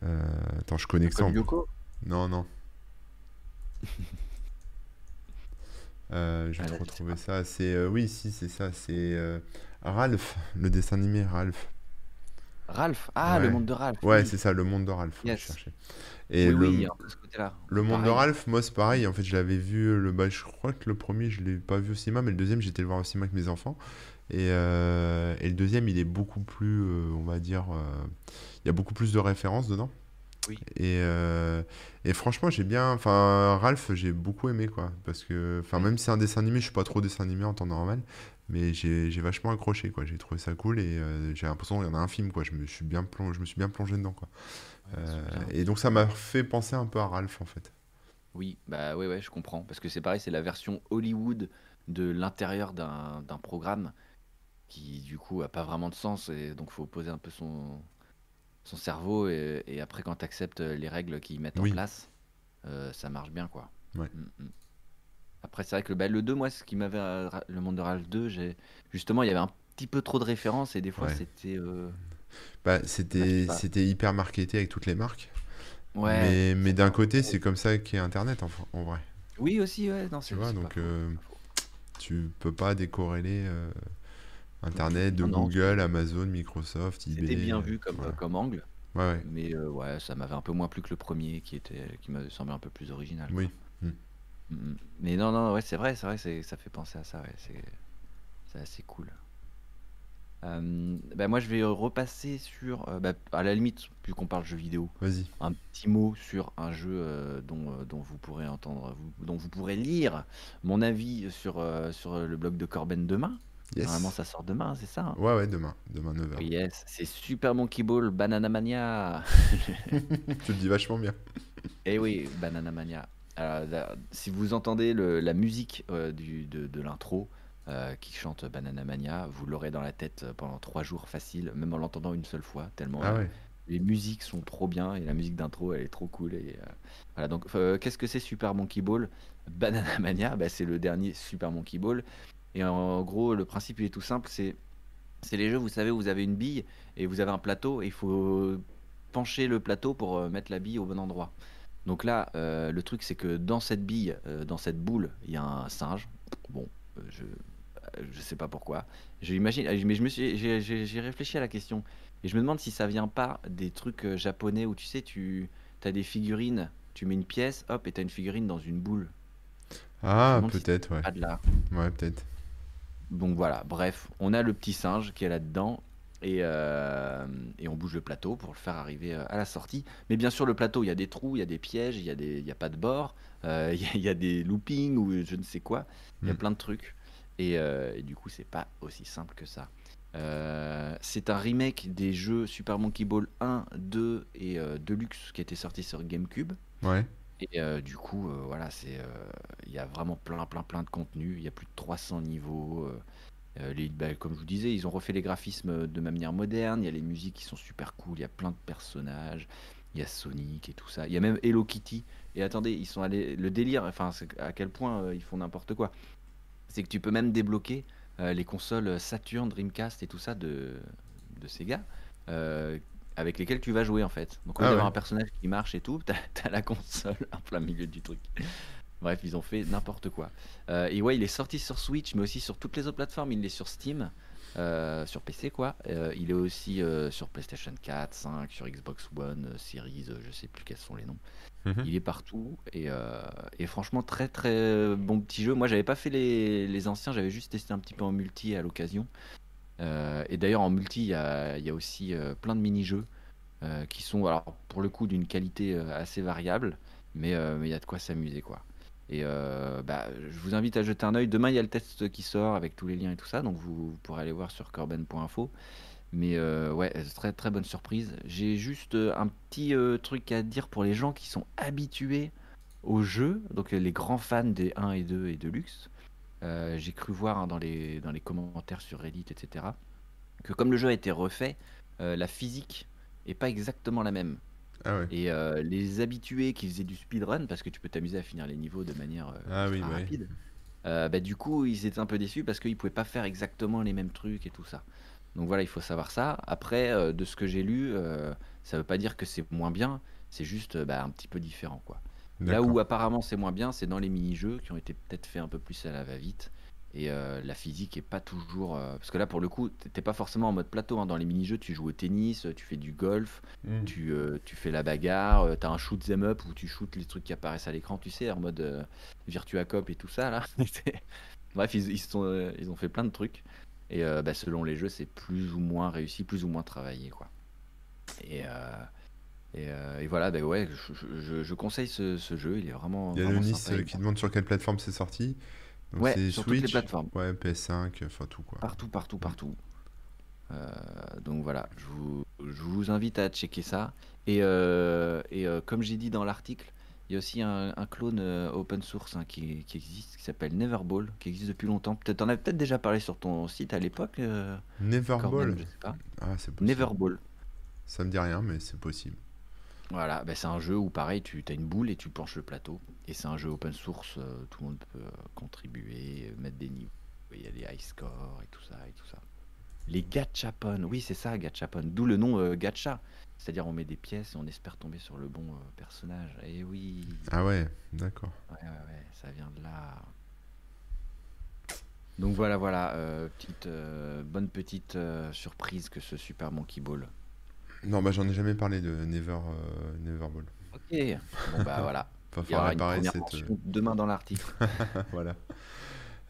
euh, Attends, je connais que ça. Non, non. Euh, je Ah, vais te sais retrouver ça. C'est euh, oui, si, c'est ça. C'est euh, Ralph, le dessin animé Ralph. Ralph. Ah, le monde de Ralph. Ouais, Oui. c'est ça, le monde de Ralph. Yes. cherchais. Et Oui, le, oui, ce côté-là. le monde de. Ralph, moi, c'est pareil. En fait, je l'avais vu. Le, bah, je crois que le premier, je l'ai pas vu au cinéma, mais le deuxième, j'étais le voir au cinéma avec mes enfants. Et, et le deuxième, il est beaucoup plus, on va dire, il y a beaucoup plus de références dedans. Oui. Et, euh, et franchement, j'ai bien. Enfin, Ralph, j'ai beaucoup aimé, quoi. Parce que, enfin, même si c'est un dessin animé, je suis pas trop dessin animé en temps normal. Mais j'ai vachement accroché, quoi. J'ai trouvé ça cool et euh, j'ai l'impression qu'il y en a un film, quoi. Je me suis bien plongé, je me suis bien plongé dedans, quoi. Ouais, Euh, et donc, ça m'a fait penser un peu à Ralph, en fait. Oui, bah ouais, ouais, je comprends. Parce que c'est pareil, c'est la version Hollywood de l'intérieur d'un d'un programme qui, du coup, a pas vraiment de sens. Et donc, faut poser un peu son, son cerveau. Et, et après, quand tu acceptes les règles qu'ils mettent en place, euh, ça marche bien, quoi. Ouais. Mm, mm. Après, c'est vrai que le, bah, le 2, moi, ce qui m'avait. euh, Le monde de Ralph 2, j'ai justement, il y avait un petit peu trop de références. Et des fois, Ouais. c'était. euh, Bah, c'était c'était hyper marketé avec toutes les marques. Ouais, Mais, mais d'un côté, c'est comme ça qu'est Internet, en, en vrai. Oui, aussi, ouais, non, Tu vois, donc euh, tu peux pas décorréler euh, Internet de Non, non, Google, Amazon, Microsoft, c'était eBay. bien euh, vu comme, voilà. comme angle. Ouais, ouais. Mais euh, ouais, ça m'avait un peu moins plu que le premier qui était qui m'avait semblé un peu plus original. Oui. Mm. Mm, mm. Mais non, non, ouais, c'est vrai, c'est vrai, c'est- ça fait penser à ça, ouais, c'est assez cool. Euh, bah, moi, je vais repasser sur, euh, bah, à la limite, vu qu'on parle jeux vidéo, un petit mot sur un jeu euh, dont, dont vous pourrez entendre, vous- dont vous pourrez lire mon avis sur, sur le blog de Corben demain. Normalement, Yes. ça sort demain, c'est ça? hein Ouais, ouais, demain. Demain 9h. Yes, c'est Super Monkey Ball Banana Mania. tu le dis vachement bien. Eh oui, Banana Mania. Alors, là, si vous entendez le- la musique euh, du, de, de l'intro euh, qui chante Banana Mania, vous l'aurez dans la tête euh, pendant trois jours facile, même en l'entendant une seule fois, tellement Ah euh, ouais. les musiques sont trop bien et la musique d'intro elle est trop cool. Et, voilà, donc qu'est-ce que c'est Super Monkey Ball Banana Mania, bah, c'est le dernier Super Monkey Ball. Et en gros, le principe il est tout simple, c'est c'est les jeux, vous savez, où vous avez une bille et vous avez un plateau et il faut pencher le plateau pour euh, mettre la bille au bon endroit. Donc là, euh, le truc c'est que dans cette bille, euh, dans cette boule, il y a un singe. Bon, euh, je je sais pas pourquoi. J'imagine, mais je me suis, j'ai- réfléchi à la question et je me demande si ça vient pas des trucs japonais où tu sais, tu as des figurines, tu mets une pièce, hop, et tu as une figurine dans une boule. Ah, si peut-être, ouais. pas de là. Ouais, peut-être. Donc voilà, bref, on a le petit singe qui est là-dedans et, euh, et on bouge le plateau pour le faire arriver euh, à la sortie. Mais bien sûr, le plateau, il y a des trous, il y a des pièges, il y a, pas de bord, euh, il y a, il y a des loopings ou je ne sais quoi. Il y a Mm. plein de trucs. Et, euh, et du coup, c'est pas aussi simple que ça. C'est un remake des jeux Super Monkey Ball 1, 2 et Deluxe qui était sorti sur GameCube. Ouais. Et euh, du coup, euh, voilà, c'est, euh, il y a vraiment plein, plein, plein de contenu. Il y a plus de 300 niveaux. les, bah, comme je vous disais, ils ont refait les graphismes de manière moderne. Il y a les musiques qui sont super cool. Il y a plein de personnages. Il y a Sonic et tout ça. Il y a même Hello Kitty. Et attendez, ils sont allés. Le délire, enfin, à quel point ils font n'importe quoi. C'est que tu peux même débloquer les consoles Saturn, Dreamcast et tout ça de, de Sega. Avec lesquels tu vas jouer en fait. Donc au lieu Ah d'avoir ouais. un personnage qui marche et tout, t'as, la console en plein milieu du truc. Bref, ils ont fait n'importe quoi. Euh, et ouais, il est sorti sur Switch, mais aussi sur toutes les autres plateformes. Il est sur Steam, euh, sur PC quoi. Euh, il est aussi sur PlayStation 4, 5, sur Xbox One, Series, je sais plus quels sont les noms. Mhm. Il est partout et, et franchement très très bon petit jeu. Moi, j'avais pas fait les, les anciens, j'avais juste testé un petit peu en multi à l'occasion. Euh, et d'ailleurs, en multi, il y a, aussi euh, plein de mini-jeux euh, qui sont, alors pour le coup, d'une qualité assez variable, mais il y a de quoi s'amuser, quoi. Et bah, je vous invite à jeter un œil. Demain, il y a le test qui sort avec tous les liens et tout ça, donc vous, pourrez aller voir sur corben.info. Mais ouais, très très bonne surprise. J'ai juste un petit truc à dire pour les gens qui sont habitués au jeu, donc les grands fans des 1 et 2 et Deluxe. Euh, J'ai cru voir hein, dans, les, dans les commentaires sur Reddit, etc., que comme le jeu a été refait, euh, la physique est pas exactement la même. Ah ouais. Et euh, les habitués qui faisaient du speedrun, parce que tu peux t'amuser à finir les niveaux de manière Ah oui, bah rapide, bah, du coup, ils étaient un peu déçus parce qu'ils pouvaient pas faire exactement les mêmes trucs et tout ça. Donc voilà, il faut savoir ça. Après, de ce que j'ai lu, ça veut pas dire que c'est moins bien, c'est juste bah, un petit peu différent, quoi. Là où apparemment c'est moins bien, c'est dans les mini-jeux qui ont été peut-être faits un peu plus à la va-vite. Et euh, la physique est pas toujours. euh, Parce que là, pour le coup, t'es pas forcément en mode plateau. hein. Dans les mini-jeux, tu joues au tennis, tu fais du golf, Mhm. tu, euh, tu fais la bagarre, euh, t'as un shoot them up où tu shootes les trucs qui apparaissent à l'écran, tu sais, en mode euh, Virtua Cop et tout ça là. Bref, ils, ils, sont, euh, ils ont fait plein de trucs. Et euh, bah, selon les jeux, c'est plus ou moins réussi, plus ou moins travaillé, quoi. Et, euh, et, euh, et voilà, bah ouais, je, je- conseille ce, ce jeu, il est vraiment, Il y a vraiment sympa. euh, qui demande sur quelle plateforme c'est sorti. Donc Ouais, c'est sur toutes les Switch, plateformes. ouais, PS5, enfin tout quoi. Partout, partout, partout. Euh, donc voilà, je vous, je vous invite à checker ça. Et, euh, et comme j'ai dit dans l'article, il y a aussi un, un clone open source hein, qui, qui existe, qui s'appelle Neverball, qui existe depuis longtemps. Peut-être t'en avais peut-être déjà parlé sur ton site à l'époque, Neverball. je sais pas. Ah, c'est possible. Neverball. Ça me dit rien, mais c'est possible. Voilà, bah, c'est un jeu où pareil, tu as une boule et tu planches le plateau. Et c'est un jeu open source, euh, tout le monde peut euh, contribuer, euh, mettre des niveaux. Il y a les high scores et tout ça et tout ça. Les gachapon, oui c'est ça gachapon, d'où le nom gacha. C'est-à-dire on met des pièces et on espère tomber sur le bon personnage. Et oui, Ah ouais, d'accord. ouais, ouais, ouais, ça vient de là. Donc voilà, voilà, petite, bonne petite surprise que ce Super Monkey Ball. Non, bah j'en ai jamais parlé de Never, euh, Neverball. Ok, bon bah voilà. Il y aura falloir une cette. euh, demain dans l'article. voilà.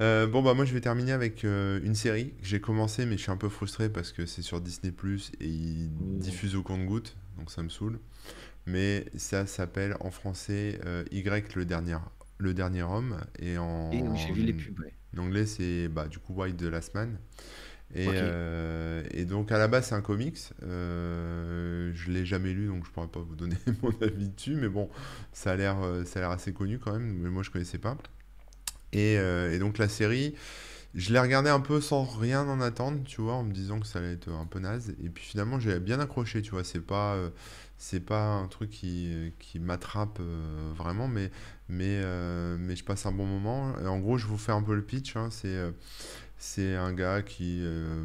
Euh, bon bah moi je vais terminer avec euh, une série que j'ai commencé mais je suis un peu frustré parce que c'est sur Disney Plus et ils Mmh. diffusent au compte-goutte donc ça me saoule. Mais ça s'appelle en français Y le dernier le dernier homme et en, Et oui, j'ai vu les pubs. ouais. en anglais c'est bah, du coup White the Last Man. Et, euh, et donc à la base c'est un comics. Euh, je l'ai jamais lu donc je pourrais pas vous donner mon avis dessus mais bon ça a l'air euh, ça a l'air assez connu quand même mais moi je connaissais pas. Et, euh, et donc la série, je l'ai regardée un peu sans rien en attendre, tu vois, en me disant que ça allait être un peu naze. Et puis finalement, j'ai bien accroché, tu vois. C'est pas, c'est pas un truc qui, qui m'attrape euh, vraiment, mais, mais, euh, mais je passe un bon moment. Et en gros, je vous fais un peu le pitch. hein, c'est, c'est un gars qui, euh,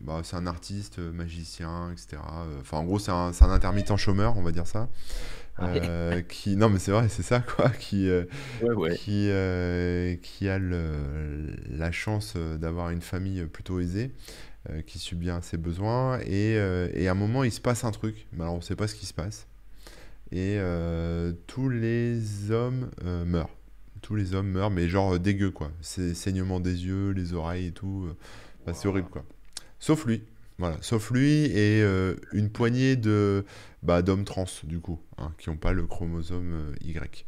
bah, c'est un artiste, euh, magicien, etc. Euh, Enfin, en gros, c'est un, intermittent chômeur, on va dire ça. Ouais. Euh, qui, non, mais c'est vrai, c'est ça, quoi. Qui, euh, Ouais, ouais. qui, qui a le- la chance d'avoir une famille plutôt aisée, qui subit bien ses besoins, et, et à un moment il se passe un truc, mais alors on ne sait pas ce qui se passe, et tous les hommes meurent. Tous les hommes meurent, mais genre euh, dégueu quoi. C'est saignement des yeux, les oreilles et tout. euh, enfin, c'est horrible quoi. Sauf lui. Voilà, sauf lui et euh, une poignée de bah, d'hommes trans du coup, hein, qui n'ont pas le chromosome Y.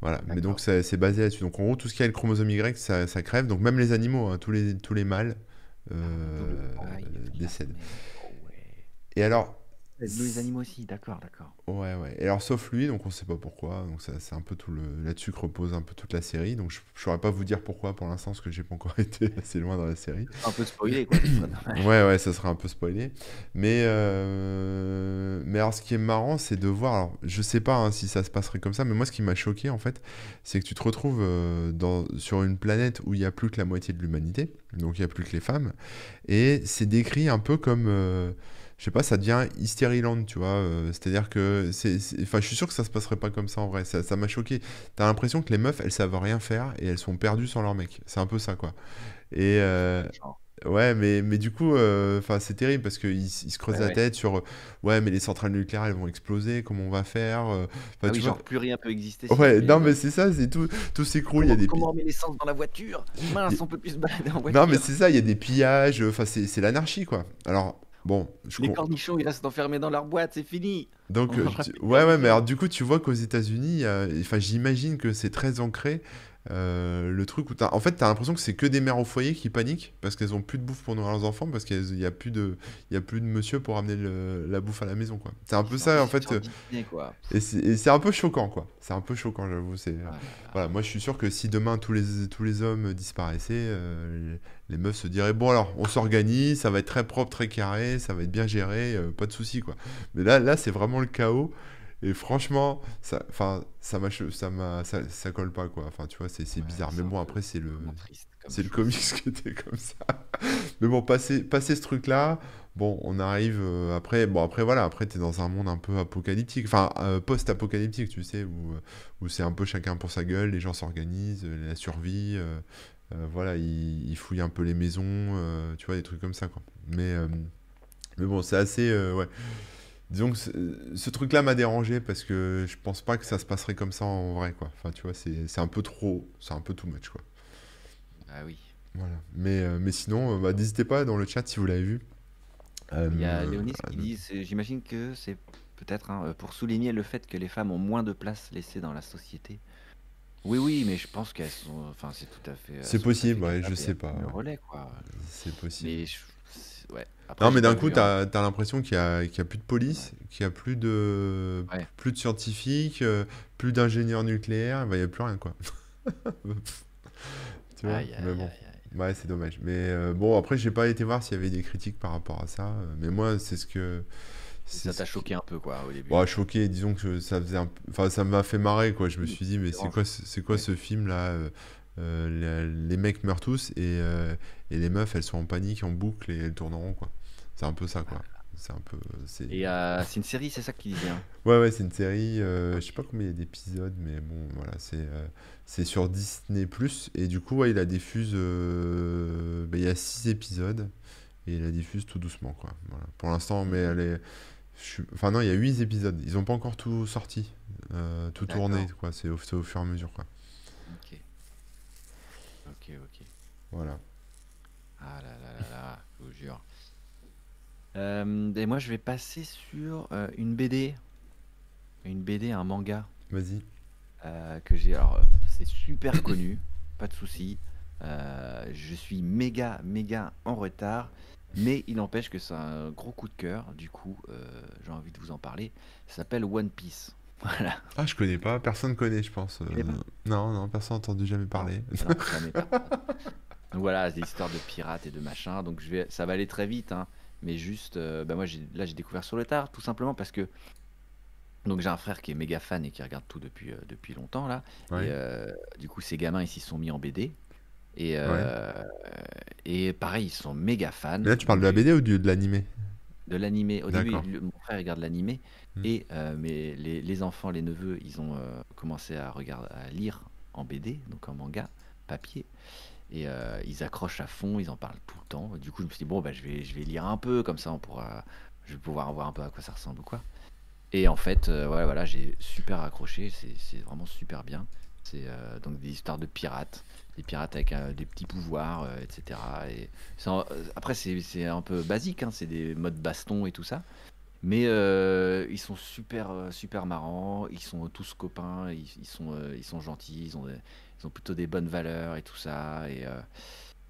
Voilà, mais donc c'est basé là-dessus. Donc en gros, tout ce qui a le chromosome Y, ça, ça crève. Donc même les animaux, hein, tous les, tous les mâles euh, la décèdent. Oh. Et alors, les animaux aussi, d'accord, d'accord. Ouais, ouais. Et alors, sauf lui, donc on sait pas pourquoi. Donc, ça, c'est un peu tout le. Là-dessus que repose un peu toute la série. Donc, je, je saurais pas vous dire pourquoi pour l'instant, parce que j'ai pas encore été assez loin dans la série. Un peu spoilé, quoi. ouais, ouais, ça serait un peu spoilé. Mais, euh... mais alors, ce qui est marrant, c'est de voir. Alors, je sais pas hein, si ça se passerait comme ça, mais moi, ce qui m'a choqué, en fait, c'est que tu te retrouves euh, dans... sur une planète où il y a plus que la moitié de l'humanité. Donc, il y a plus que les femmes. Et c'est décrit un peu comme. Euh, je sais pas, ça devient Hysteryland, tu vois. euh, C'est-à-dire que, c'est, enfin, je suis sûr que ça se passerait pas comme ça en vrai. Ça, m'a choqué. T'as l'impression que les meufs, elles savent rien faire et elles sont perdues sans leur mec. C'est un peu ça, quoi. Et euh, ouais, mais, mais du coup, euh, c'est terrible parce qu'ils ils se creusent ouais, la ouais. tête sur, ouais, mais les centrales nucléaires, elles vont exploser. Comment on va faire? Ah tu oui, vois. genre plus rien peut exister Ouais, non, mais c'est ça. C'est tout, tout s'écroule. Il y a Comment, des, comment on met l'essence dans la voiture? Mince, on peut plus se balader en non, mais voiture. c'est ça. Il y a des pillages. Enfin, c'est l'anarchie, quoi. Alors, bon, je, Les cornichons, ils restent enfermés dans leur boîte, c'est fini. Donc, On euh, tu- ouais, ouais, mais alors du coup, tu vois qu'aux États-Unis, enfin, j'imagine que c'est très ancré. Euh, le truc où en fait, t'as l'impression que c'est que des mères au foyer qui paniquent parce qu'elles ont plus de bouffe pour nourrir leurs enfants parce qu'il y a plus de, il y a plus de monsieur pour amener le- la bouffe à la maison, quoi. C'est un peu ça, en fait, euh, quoi. et c'est un peu choquant, quoi. C'est un peu choquant, j'avoue. C'est, là voilà, là. moi, je suis sûr que si demain tous les, tous les hommes disparaissaient, euh, les, les meufs se diraient, bon, alors, on s'organise, ça va être très propre, très carré, ça va être bien géré, euh, pas de souci, quoi. Mais là, là, c'est vraiment le chaos. Et franchement, ça, enfin, ça m'a, ça m'a, ça, ça colle pas, quoi. Enfin, tu vois, c'est, Ouais, bizarre. Mais bon, après, c'est le, c'est le comics qui était comme ça. Mais bon, passer, passer ce truc-là, bon, on arrive euh, après, bon, après, voilà, après, t'es dans un monde un peu apocalyptique, enfin, euh, post-apocalyptique, tu sais, où, euh, où c'est un peu chacun pour sa gueule, les gens s'organisent, la survie, euh, voilà, ils, ils fouillent un peu les maisons, tu vois, des trucs comme ça, quoi. Mais, mais bon, c'est assez, ouais. Disons que ce, truc-là m'a dérangé parce que je pense pas que ça se passerait comme ça en vrai, quoi. Enfin, tu vois, c'est un peu trop, c'est un peu too much, quoi. Ah oui. Voilà. Mais, euh, mais sinon, euh, bah, n'hésitez pas dans le chat si vous l'avez vu. Euh, Il y a Léonis qui dit, j'imagine que c'est peut-être hein, pour souligner le fait que les femmes ont moins de place laissée dans la société. Oui, oui, mais je pense qu'elles sont, enfin, c'est tout à fait, C'est à fait possible, ouais, je sais pas. le relais, quoi. C'est possible. Mais je- c'est- ouais. Après, Non, mais d'un coup, t'as, t'as l'impression qu'il y a, y a plus de police, qu'il y a plus de, Ouais. plus de scientifiques, euh, plus d'ingénieurs nucléaires, bah, il n'y a plus rien, quoi. Tu vois? Aïe, aïe, Mais bon. aïe. Ouais, c'est dommage. Mais euh, bon, après, j'ai pas été voir s'il y avait des critiques par rapport à ça. euh, Mais moi, c'est ce que. Ça t'a choqué un peu, quoi, au début. Bon, choqué, disons que ça faisait un... Enfin, ça m'a fait marrer, quoi. Je me suis dit, mais c'est quoi, quoi Ouais. ce film-là? Euh, les, les mecs meurent tous et, euh, et les meufs, elles sont en panique, en boucle et elles tournent en rond, quoi. C'est un peu ça, quoi. C'est un peu... C'est... Et euh, c'est une série, c'est ça que tu disais. hein? Ouais, ouais, c'est une série. Je sais pas combien il y a d'épisodes, mais bon, voilà, c'est c'est sur Disney+. Et du coup, ouais, il la diffuse... ben, il y a 6 épisodes et il la diffuse tout doucement, quoi. Voilà. Pour l'instant, mais elle est... Enfin non, il y a 8 épisodes. Ils ont pas encore tout sorti, euh, tout tourné, quoi. C'est au, c'est au fur et à mesure, quoi. Ok. Ok, ok. Voilà. Ah là là là là, je vous jure. Euh, et moi, je vais passer sur euh, une BD. Une BD, un manga Vas-y. euh, que j'ai. Alors, c'est super connu, pas de souci. Je suis méga, méga en retard. Mais il n'empêche que c'est un gros coup de cœur. Du coup, j'ai envie de vous en parler. Ça s'appelle One Piece. Voilà. Ah, je connais pas. Personne connaît, je pense. Non, non, personne n'a entendu jamais parler. non, jamais personne. Donc voilà, des histoires de pirates et de machin. Donc je vais, ça va aller très vite, hein. Mais juste, euh, bah moi j'ai, là j'ai découvert sur le tard, tout simplement parce que donc j'ai un frère qui est méga fan et qui regarde tout depuis euh, depuis longtemps là. Et euh, du coup ces gamins ils s'y sont mis en BD et Ouais. et pareil ils sont méga fans. Là, tu parles de la BD ou du- de l'animé? de l'animé. Au début, mon frère regarde l'animé Hmm. et mais les, les enfants, les neveux, ils ont commencé à regarder, à lire en BD, donc en manga, papier. Et euh, ils accrochent à fond, ils en parlent tout le temps. Du coup, je me suis dit bon bah je vais je vais lire un peu comme ça, on pourra, je vais pouvoir voir un peu à quoi ça ressemble ou quoi. Et en fait, euh, voilà, voilà, j'ai super accroché, c'est vraiment super bien. C'est euh, donc des histoires de pirates, des pirates avec des petits pouvoirs, etc. Et après, c'est un peu basique, hein, c'est des modes baston et tout ça. Mais ils sont super, super marrants, ils sont tous copains, ils, sont, ils sont gentils, ils ont, ils ont plutôt des bonnes valeurs et tout ça. Et, euh,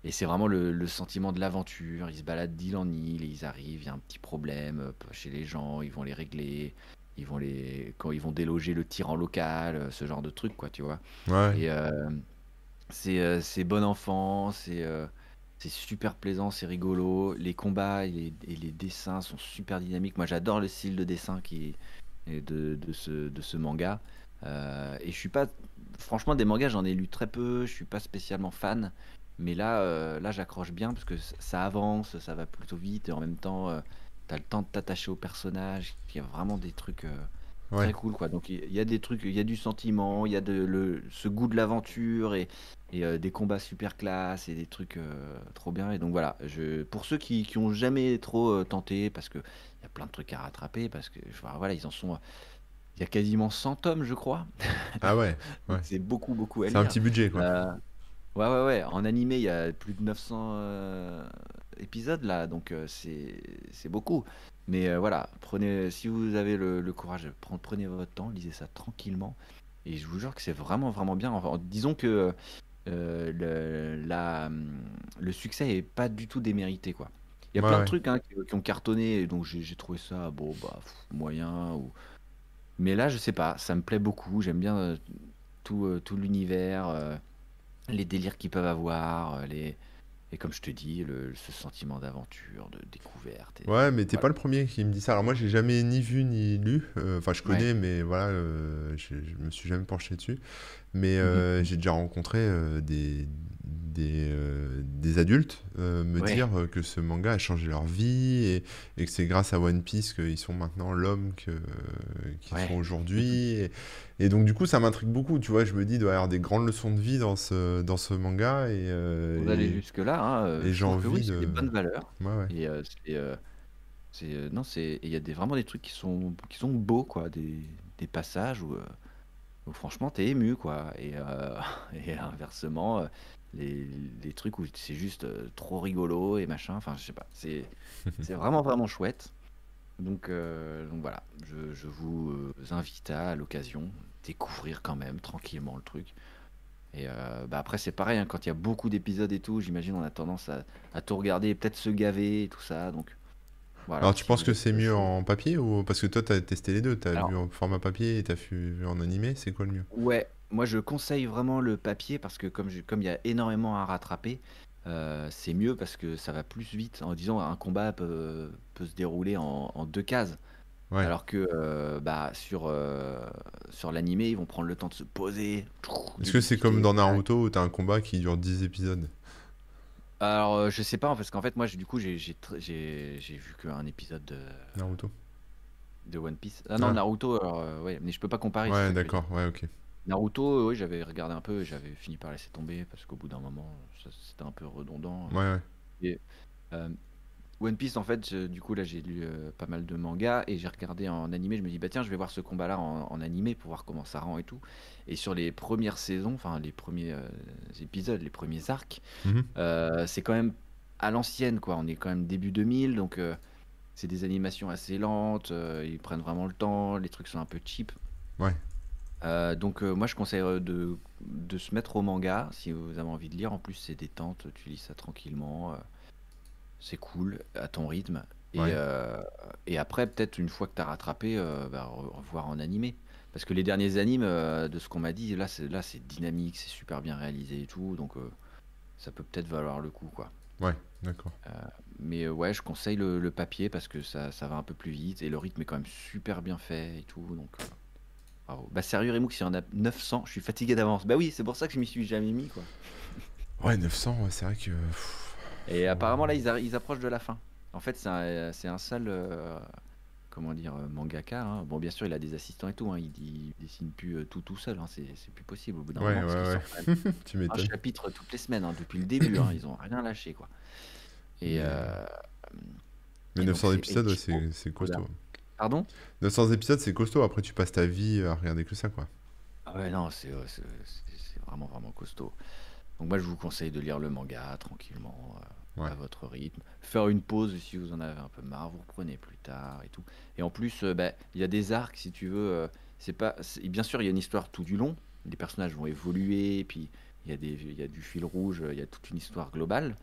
Et c'est vraiment le, le sentiment de l'aventure. Ils se baladent d'île en île et ils arrivent, il y a un petit problème euh, chez les gens, ils vont les régler. Ils vont les quand ils vont déloger le tyran local, euh, ce genre de truc quoi, tu vois. Ouais. Et euh, c'est c'est bon enfant, c'est c'est super plaisant, c'est rigolo. Les combats et les, et les dessins sont super dynamiques. Moi, j'adore le style de dessin qui est de, de ce, de ce manga. Euh, et je suis pas, franchement, des mangas, j'en ai lu très peu. Je suis pas spécialement fan. Mais là, euh, là, j'accroche bien parce que ça avance, ça va plutôt vite et en même temps, euh, t'as le temps de t'attacher au personnage. Il y a vraiment des trucs. euh, Ouais. Très cool quoi. Donc il y a des trucs, il y a du sentiment, il y a de, le, ce goût de l'aventure et, et euh, des combats super classe et des trucs trop bien. Et donc voilà, je, pour ceux qui, qui ont jamais trop tenté, parce que il y a plein de trucs à rattraper, parce que voilà, ils en sont, il y a quasiment 100 tomes je crois. Ah ouais. C'est beaucoup beaucoup à C'est un petit budget, quoi. Euh, ouais ouais ouais, en animé il y a plus de 900 euh, épisodes là, donc euh, c'est beaucoup. Mais euh, voilà, prenez, si vous avez le, le courage, prenez, prenez votre temps, lisez ça tranquillement. Et je vous jure que c'est vraiment, vraiment bien. Enfin, disons que euh, le, la, le succès est pas du tout démérité, quoi. Il y a Ouais, plein de trucs hein, qui, qui ont cartonné, donc j'ai j'ai trouvé ça, bon, bah, pff, moyen. Ou... Mais là, je sais pas, ça me plaît beaucoup. J'aime bien euh, tout, euh, tout l'univers, euh, les délires qu'ils peuvent avoir, les... et comme je te dis, le, ce sentiment d'aventure, de découverte. Et... Ouais, mais t'es Voilà. pas le premier qui me dit ça. Alors moi, j'ai jamais ni vu ni lu. Enfin, je Ouais. connais, mais voilà, je, je me suis jamais penché dessus. Mais Mhm. j'ai déjà rencontré des, des, euh, des adultes euh, me Ouais. dire euh, que ce manga a changé leur vie et, et que c'est grâce à One Piece qu'ils sont maintenant l'homme qu'ils Ouais. sont aujourd'hui. Et, et donc, du coup, ça m'intrigue beaucoup. Tu vois, je me dis, il doit y avoir des grandes leçons de vie dans ce, dans ce manga. Et, On aller et- jusque-là, hein, et j'ai envie oui, c'est des de- bonnes valeurs. ouais. Et c'est, non, c'est, il y a des, vraiment des trucs qui sont, qui sont beaux, quoi, des, des passages où, où franchement t'es ému, quoi. Et, euh, et inversement, les, les trucs où c'est juste euh, trop rigolo et machin. Enfin, je sais pas, c'est, vraiment vraiment chouette. Donc, euh, donc voilà, je, je vous euh, invite à, à l'occasion découvrir quand même tranquillement le truc. Et euh, bah après c'est pareil, hein, quand il y a beaucoup d'épisodes et tout, j'imagine on a tendance à, à tout regarder et peut-être se gaver et tout ça. Donc voilà. Alors, tu si penses que c'est mieux en papier ou parce que toi, tu as testé les deux, tu as Alors- vu en format papier et tu as vu en animé, c'est quoi le mieux? Ouais, moi je conseille vraiment le papier parce que comme il y a énormément à rattraper, euh, c'est mieux parce que ça va plus vite. En disant un combat peut, peut se dérouler en, en deux cases. Ouais. Alors que euh, bah, sur, euh, sur l'animé, ils vont prendre le temps de se poser. Est-ce que c'est comme dans. Naruto où tu as un combat qui dure 10 épisodes? Alors, euh, je sais pas, parce qu'en fait, moi, du coup, j'ai vu qu'un épisode de, Naruto. de One Piece. Ah non, Ah. Naruto, alors, ouais, mais je peux pas comparer. Ouais, d'accord, ouais, ok. Naruto, euh, oui, j'avais regardé un peu et j'avais fini par laisser tomber parce qu'au bout d'un moment, c'était un peu redondant. Ouais, ouais. Et, euh, One Piece, en fait, je- du coup, là, j'ai lu euh, pas mal de mangas et j'ai regardé en animé. Je me dis, bah tiens, je vais voir ce combat-là en, en animé pour voir comment ça rend et tout. Et sur les premières saisons, enfin, les premiers euh, épisodes, les premiers arcs, Mhm. c'est quand même à l'ancienne, quoi. On est quand même début 2000, donc c'est des animations assez lentes. ils prennent vraiment le temps, les trucs sont un peu cheap. Ouais. Euh, donc euh, moi je conseille euh, de, de se mettre au manga si vous avez envie de lire. En plus c'est détente, tu lis ça tranquillement, euh, c'est cool à ton rythme. Et, Ouais. et après peut-être une fois que tu as rattrapé, bah, re- revoir en animé. Parce que les derniers animes, de ce qu'on m'a dit, là c'est là c'est dynamique, c'est super bien réalisé et tout, donc ça peut peut-être valoir le coup quoi. Ouais, d'accord. Mais ouais, je conseille le, le papier parce que ça, ça va un peu plus vite et le rythme est quand même super bien fait et tout. Donc, euh. Bah, sérieux, Remoux, s'il y en a 900, je suis fatigué d'avance. Bah oui, c'est pour ça que je m'y suis jamais mis, quoi. Ouais, 900, ouais, c'est vrai que. pff, Et apparemment, là, ils, approchent de la fin. En fait, c'est un, c'est un seul, euh, comment dire, euh, mangaka. hein. Bon, bien sûr, il a des assistants et tout. hein. Il, il dessine plus euh, tout tout seul. hein. C'est c'est plus possible au bout d'un Ouais, moment. parce ouais, qu'ils sortent quand même tu un m'étonnes. chapitre toutes les semaines, hein, depuis le début. hein. Ils ont rien lâché, quoi. Et. Mais- euh, Mais et donc, 900 c'est épisodes, ouais, Eiichiro c'est c'est Oda. Pardon? 900 épisodes, c'est costaud. Après, tu passes ta vie à regarder que ça, quoi. Ah ouais, non, c'est c'est vraiment, vraiment costaud. Donc moi, je vous conseille de lire le manga tranquillement, euh, Ouais. à votre rythme. Faire une pause si vous en avez un peu marre, vous reprenez plus tard et tout. Et en plus, euh, bah, il y a des arcs, si tu veux. euh, c'est pas, bien sûr, il y a une histoire tout du long. Les personnages vont évoluer, puis il y, a des, y a du fil rouge, il y a toute une histoire globale.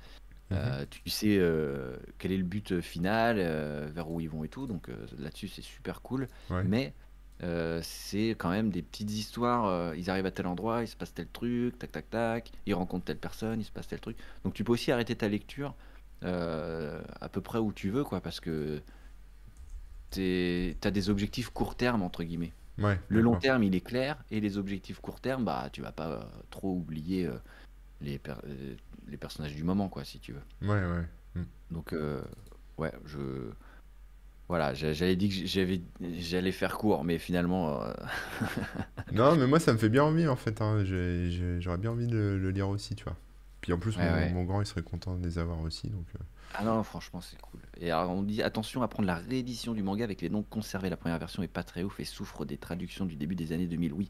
Mhm. Euh, tu sais euh, quel est le but final, euh, vers où ils vont et tout. Donc là-dessus, c'est super cool. Ouais. Mais c'est quand même des petites histoires. ils arrivent à tel endroit, il se passe tel truc, tac, tac, tac. Ils rencontrent telle personne, il se passe tel truc. Donc tu peux aussi arrêter ta lecture à peu près où tu veux, quoi, parce que tu as des objectifs court terme, entre guillemets. Ouais, Le long terme, il est clair, et les objectifs court terme, bah, tu vas pas trop oublier les, per- euh, les personnages du moment, quoi, si tu veux. Ouais, ouais. Mm. Donc, euh, ouais, je. Voilà, j'a- j'avais dit que j'avais, j'allais faire court, mais finalement, euh, Non, mais moi, ça me fait bien envie, en fait. hein. J'aurais bien envie de le, lire aussi, tu vois. Puis en plus, ouais, mon, ouais. mon grand, il serait content de les avoir aussi. Donc, euh, Ah non, franchement, c'est cool. Et alors, on dit attention à prendre la réédition du manga avec les noms conservés. La première version est pas très ouf et souffre des traductions du début des années 2000. Oui,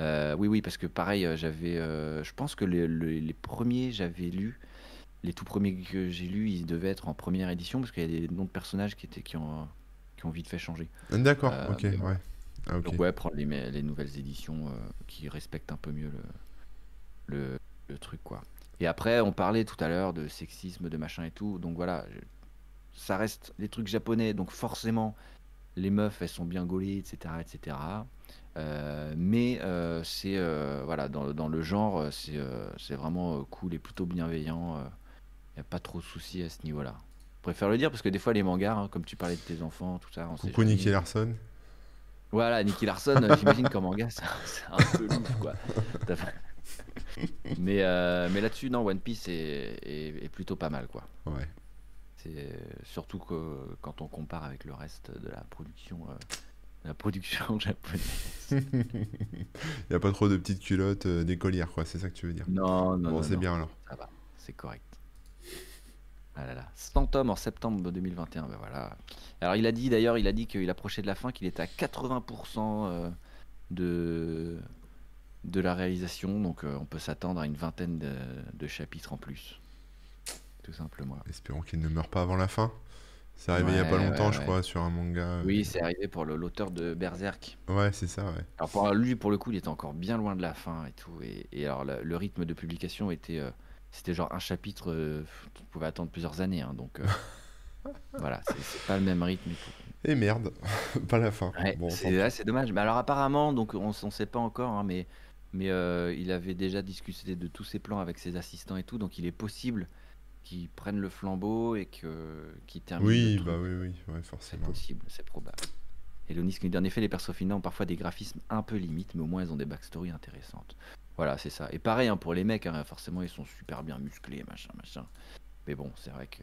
Euh, oui, oui, parce que pareil, euh, j'avais. euh, je pense que les, les- les premiers, j'avais lu. Les tout premiers que j'ai lus, ils devaient être en première édition parce qu'il y a des noms de personnages qui, étaient, qui, ont, qui ont vite fait changer. D'accord, Euh, ok, ouais. Ah, ok. Donc, ouais, prendre les, les nouvelles éditions qui respectent un peu mieux le, le, le truc, quoi. Et après, on parlait tout à l'heure de sexisme, de machin et tout. Donc voilà, je- ça reste des trucs japonais. Donc forcément, les meufs, elles sont bien gaulées, etc. etc. Euh, mais euh, c'est euh, voilà dans, dans le genre c'est vraiment cool et plutôt bienveillant il n'y a pas trop de soucis à ce niveau là je préfère le dire parce que des fois les mangas hein, comme tu parlais de tes enfants tout ça on Coucou. Nicky Larson. Voilà, Nicky Larson, j'imagine qu'en manga, c'est un, peu lourd, quoi. Mais, mais là-dessus, non, One Piece est, est- est plutôt pas mal, quoi. Ouais. C'est surtout que quand on compare avec le reste de la production, la production japonaise. Il n'y a pas trop de petites culottes euh, d'écolière, quoi. C'est ça que tu veux dire? Non, non, Bon, c'est bien alors. ça va, c'est correct. Ah là là, 100 tomes en septembre 2021, ben voilà. Alors il a dit d'ailleurs, il a dit qu'il approchait de la fin, qu'il était à 80% euh, de, de la réalisation, donc euh, on peut s'attendre à une vingtaine de, de chapitres en plus. Tout simplement. Espérons qu'il ne meure pas avant la fin. C'est arrivé il n'y a pas longtemps, ouais, je ouais. crois, sur un manga. euh, Oui, c'est arrivé pour l'auteur de Berserk. Ouais, c'est ça, ouais. Alors pour lui, pour le coup, il était encore bien loin de la fin et tout. Et, et alors le, le rythme de publication était, euh, c'était genre un chapitre, euh, tu pouvais attendre plusieurs années. hein, donc euh, voilà, c'est pas le même rythme et tout. Et merde, pas la fin. Bon, c'est dommage. Mais alors apparemment, donc on ne sait pas encore, hein, mais mais euh, il avait déjà discuté de tous ses plans avec ses assistants et tout, donc il est possible qu'il prenne le flambeau et que qu'il termine Oui, le bah oui, oui, ouais, C'est forcément. possible, c'est probable. Et Lonis qui en effet, les persos féminins ont parfois des graphismes un peu limites, mais au moins ils ont des backstories intéressantes. Voilà, c'est ça. Et pareil hein, pour les mecs, hein, forcément ils sont super bien musclés, machin, machin. Mais bon, c'est vrai que.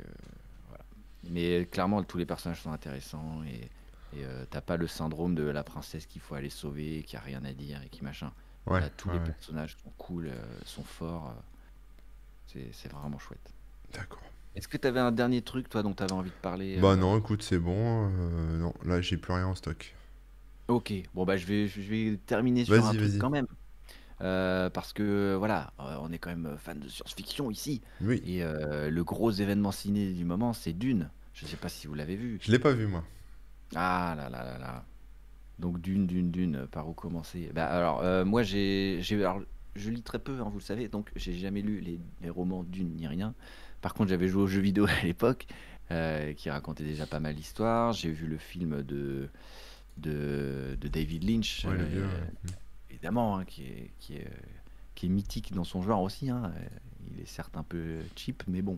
Voilà. Mais clairement, tous les personnages sont intéressants et, et euh, t'as pas le syndrome de la princesse qu'il faut aller sauver, qui a rien à dire et qui machin. Ouais, Là, tous ouais, les ouais. personnages sont cool, euh, sont forts. euh, c'est vraiment chouette. D'accord. Est-ce que t'avais un dernier truc, toi, dont t'avais envie de parler Bah euh, non, écoute, c'est bon. euh, non, là, j'ai plus rien en stock. Ok, bon bah je vais, je vais terminer sur un truc quand même. Euh, parce que voilà, on est quand même fan de science-fiction ici. Oui, Et le gros événement ciné du moment, c'est Dune. Je sais pas si vous l'avez vu. je l'ai pas vu, moi. Ah là là là là. Donc Dune, Dune, Dune, par où commencer? Bah alors, moi j'ai, j'ai, alors, je lis très peu, hein, vous le savez, donc j'ai jamais lu les, les romans Dune ni rien. Par contre, j'avais joué aux jeux vidéo à l'époque, euh, qui racontait déjà pas mal d'histoires. J'ai vu le film de, de, de David Lynch, Ouais, euh, ouais. évidemment, hein, qui est, qui est, qui est mythique dans son genre aussi. hein. Il est certes un peu cheap, mais bon.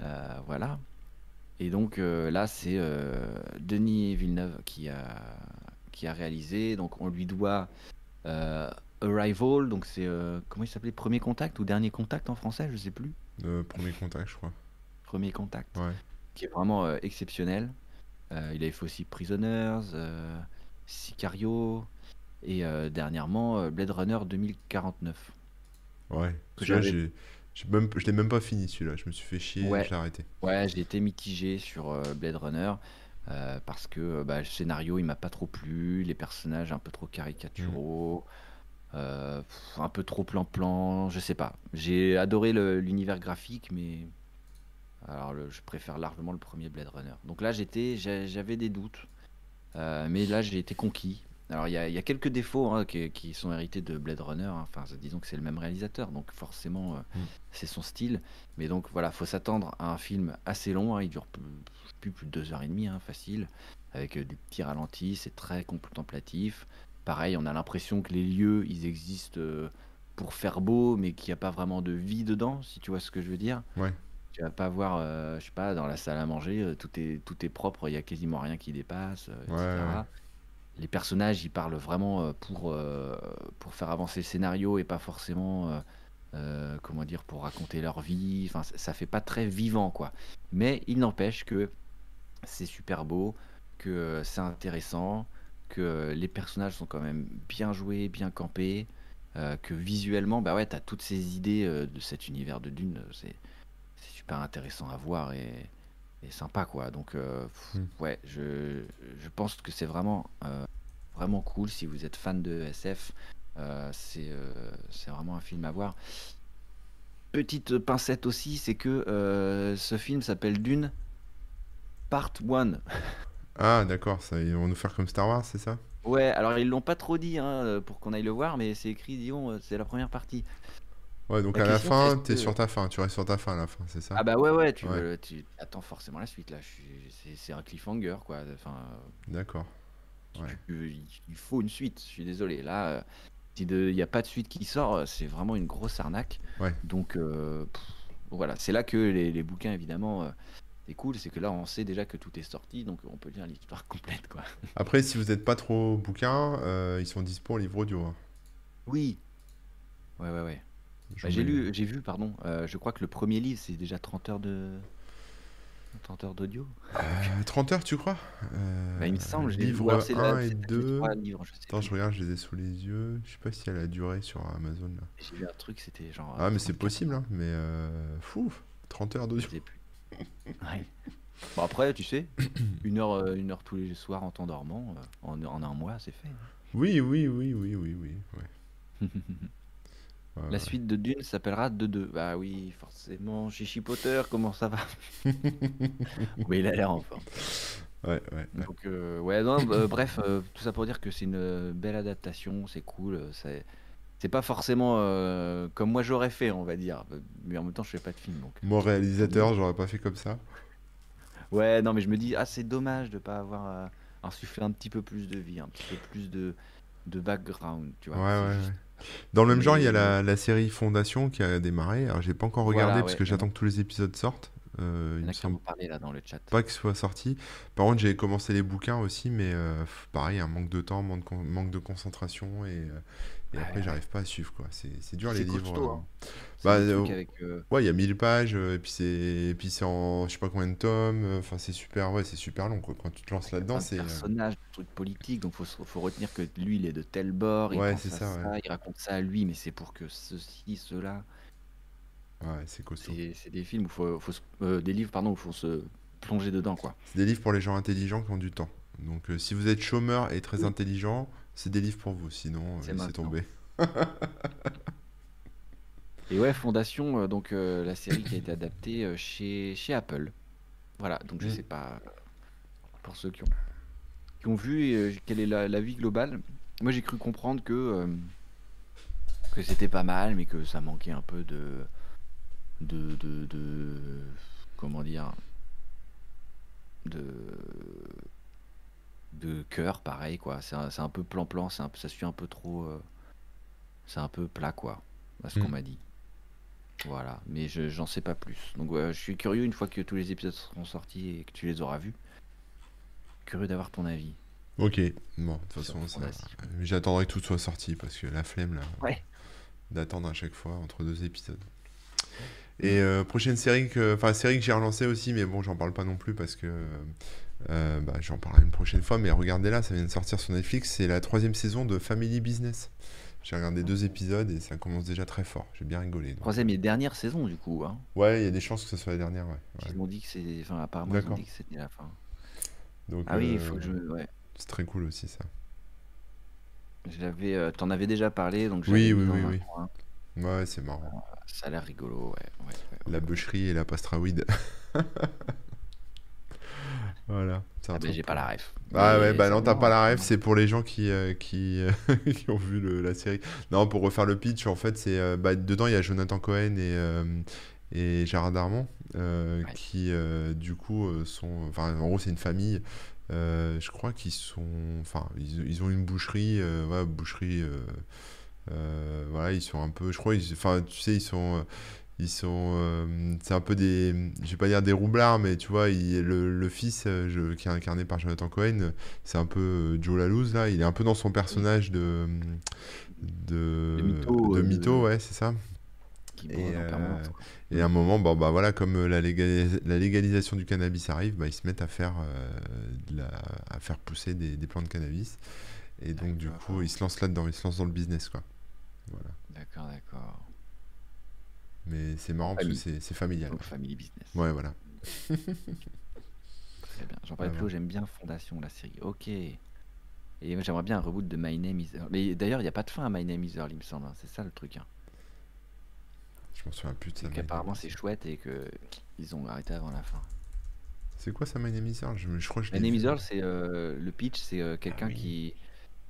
Euh, voilà. Et donc là, c'est Denis Villeneuve qui a, qui a réalisé. Donc on lui doit Arrival. Donc c'est comment il s'appelait? Premier Contact ou Dernier Contact en français, je sais plus. Premier contact, je crois. Premier Contact, Ouais. qui est vraiment euh, exceptionnel. Euh, il avait fait aussi Prisoners, euh, Sicario et dernièrement Blade Runner 2049. Ouais. Celui-là, j'ai, j'ai même, je l'ai même pas fini, celui-là. Je me suis fait chier, Ouais. je l'ai arrêté. Ouais, j'ai été mitigé sur Blade Runner parce que bah, le scénario il m'a pas trop plu, les personnages un peu trop caricaturaux, euh, pff, un peu trop plan-plan, je sais pas. J'ai adoré l'univers graphique, mais alors le- je préfère largement le premier Blade Runner. Donc là j'étais, j'a- j'avais des doutes, euh, mais là j'ai été conquis. Alors, il y a, il y a quelques défauts hein, qui, qui sont hérités de Blade Runner. hein. Enfin, disons que c'est le même réalisateur, donc forcément, euh, Mm. c'est son style. Mais donc, voilà, faut s'attendre à un film assez long. hein. Il dure plus, plus, plus de deux heures et demie, facile, avec des petits ralentis. C'est très contemplatif. Pareil, on a l'impression que les lieux, ils existent euh, pour faire beau, mais qu'il n'y a pas vraiment de vie dedans, si tu vois ce que je veux dire. Ouais. Tu vas pas voir, euh, je sais pas, dans la salle à manger, euh, tout est, tout est propre, il y a quasiment rien qui dépasse, euh, Ouais, etc. ouais. Les personnages, ils parlent vraiment pour, euh, pour faire avancer le scénario et pas forcément, comment dire, pour raconter leur vie. Enfin, ça, ça fait pas très vivant, quoi. Mais il n'empêche que c'est super beau, que c'est intéressant, que euh, les personnages sont quand même bien joués, bien campés, euh, que visuellement, bah ouais, t'as toutes ces idées euh, de cet univers de Dune, c'est super intéressant à voir et, et sympa quoi. Donc euh, pff, Mm. ouais, je, je pense que c'est vraiment vraiment cool si vous êtes fan de SF. c'est c'est vraiment un film à voir. Petite pincette aussi, c'est que ce film s'appelle Dune Part 1. Ah, d'accord, ça, ils vont nous faire comme Star Wars, c'est ça? Ouais, alors ils l'ont pas trop dit hein, euh, pour qu'on aille le voir, mais c'est écrit, disons, euh, c'est la première partie. Ouais, donc La à la fin, t'es est-ce sur que... ta fin, tu restes sur ta fin à la fin, c'est ça? Ah bah ouais, ouais, tu, Ouais, veux, tu attends forcément la suite là. C'est un cliffhanger quoi. Enfin, d'accord. Ouais. il faut une suite. Je suis désolé. Là, euh, si il n'y a pas de suite qui sort, c'est vraiment une grosse arnaque. Ouais. Donc euh, pff, voilà, c'est là que les, les bouquins évidemment, euh, c'est cool. C'est que là, on sait déjà que tout est sorti, donc on peut lire l'histoire complète quoi. Après, si vous n'êtes pas trop bouquin, euh, ils sont dispo en livre audio. hein. Oui. Ouais, ouais, ouais. Bah, j'ai lu, j'ai vu, pardon. euh, je crois que le premier livre, c'est déjà 30 heures de 30 heures d'audio. Euh, 30 heures, tu crois? Bah, il me Euh, semble, livre alors c'est la- 1 et c'est peut-être les 2. trois livres, je sais Attends, je regarde, je les ai sous les yeux. Je sais pas si elle a duré sur Amazon. J'ai vu un truc, c'était genre Ah, euh, mais c'est 34 possible, hein. Mais euh, fou, 30 heures je d'audio. sais plus. Ouais. Bon après, tu sais, une heure, euh, une heure tous les soirs en t'endormant, euh, en, en un mois, c'est fait. Oui, oui, oui, oui, oui, oui. Ouais. Ouais, La ouais. suite de Dune s'appellera 2-2. Bah oui, forcément, Chichi Potter, comment ça va? Mais il a l'air en forme. Ouais, ouais, ouais. Donc, euh, ouais, non, bah, bref, euh, tout ça pour dire que c'est une belle adaptation, c'est cool. euh, C'est, c'est pas forcément euh, comme moi j'aurais fait, on va dire. Mais en même temps, je fais pas de film, donc. Moi, réalisateur, j'aurais pas fait comme ça. Ouais, non, mais je me dis, ah, c'est dommage de pas avoir euh, insufflé un petit peu plus de vie, un petit peu plus de, de background, tu vois. ouais, C'est ouais. juste. Dans le même genre, il y a la, la série Fondation qui a démarré. Alors, j'ai pas encore regardé voilà, parce que j'attends que tous les épisodes sortent. Euh, il y il en me a qui en semble parlé là dans le chat. pas qu'ils soient sortis. Par contre, j'ai commencé les bouquins aussi, mais euh, pareil, un manque de temps, manque de, con- manque de concentration et, euh, et Ouais, après, j'arrive pas à suivre quoi. C'est c'est dur les livres. costaud, hein. C'est Bah, euh, avec. euh, ouais, il y a 1000 pages euh, et puis c'est et puis c'est en je sais pas combien de tomes. Enfin, c'est super, ouais, c'est super long quoi. Quand tu te lances là-dedans, c'est personnages, de trucs politiques, donc faut, faut retenir que lui, il est de tel bord, il ouais, à ça, ouais. ça, il raconte ça à lui, mais c'est pour que ceci, cela. Ouais, c'est costaud. C'est des films où faut, faut se- euh, des livres, pardon, où faut se plonger dedans, quoi. C'est des livres pour les gens intelligents qui ont du temps. Donc, si vous êtes chômeur et très Oui. intelligent, c'est des livres pour vous. Sinon, euh, C'est laissez tomber. Et ouais, Fondation, euh, donc euh, la série qui a été adaptée euh, chez, chez Apple. Voilà, donc je Mm. sais pas, pour ceux qui ont, qui ont vu euh, quelle est la, la vie globale. Moi, j'ai cru comprendre que, que c'était pas mal, mais que ça manquait un peu de, de, de, de- comment dire, de, de cœur, pareil, quoi. C'est un, c'est un peu plan-plan, ça suit un peu trop, euh, c'est un peu plat, quoi, à ce qu'on Mm. m'a dit. Voilà, mais je, j'en sais pas plus. Donc je suis curieux une fois que tous les épisodes seront sortis et que tu les auras vus. Curieux d'avoir ton avis Ok, bon, de toute façon, ça... J'attendrai que tout soit sorti parce que la flemme là, Ouais. d'attendre à chaque fois entre deux épisodes. Et euh, prochaine série que, enfin série que j'ai relancée aussi, mais bon, j'en parle pas non plus parce que euh, bah, j'en parlerai une prochaine fois. Mais regardez là, ça vient de sortir sur Netflix, c'est la troisième saison de Family Business. J'ai regardé deux épisodes et ça commence déjà très fort. J'ai bien rigolé. donc. Troisième et dernière saison du coup. Hein. Ouais, il y a des chances que ce soit la dernière, ouais. ouais. Ils m'ont dit que c'est, enfin apparemment ils ont D'accord. dit que c'était la fin. Donc Ah oui, il euh, faut que je, ouais. c'est très cool aussi ça. Je l'avais, euh, t'en avais déjà parlé donc Oui, j'avais oui, oui, oui. coin. Ouais, c'est marrant. Ça a l'air rigolo, ouais. ouais, ouais, La ouais. bûcherie et la pastrawide. Voilà. Ah j'ai pas la ref. Ah ouais, bah non, t'as pas la ref, c'est pour les gens qui, euh, qui, euh, qui ont vu le- la série. Non, pour refaire le pitch, en fait, c'est euh, bah, dedans, il y a Jonathan Cohen et, euh, et Gérard Darmon Ouais. qui, du coup, sont. Enfin, en gros, c'est une famille. je crois qu'ils sont. Enfin, ils, ils ont une boucherie. ouais, boucherie. Euh, voilà, ils sont un peu. Je crois, enfin, tu sais, ils sont. euh, Ils sont, euh, c'est un peu des, je vais pas dire des roublards, mais tu vois, il- le, le fils je- qui est incarné par Jonathan Cohen, c'est un peu Joe Lalouse là. Il est un peu dans son personnage de de De mytho, de mytho, ouais, c'est ça. Et, euh. Et à un moment, bon, bah voilà, comme la, légalis- la légalisation du cannabis arrive, bah, ils se mettent à faire, euh, de la- à faire pousser des, des plants de cannabis. Et donc, du coup, ils se lancent là-dedans, ils se lancent dans le business, quoi. Voilà. D'accord, d'accord. Mais c'est marrant parce que c'est familial. Donc family business. Ouais, voilà. Très bien. J'en parlais plus haut, j'aime bien Fondation, la série. Ok. Et j'aimerais bien un reboot de My Name is Earl. Mais d'ailleurs, il n'y a pas de fin à My Name is Earl, il me semble. hein. C'est ça le truc. Hein. Je m'en souviens plus de ça. Name c'est chouette et que ils ont arrêté avant la fin. C'est quoi ça, My Name is Earl? Je, crois que je My Name is Earl, c'est euh, le pitch, c'est euh, quelqu'un Ah oui. qui,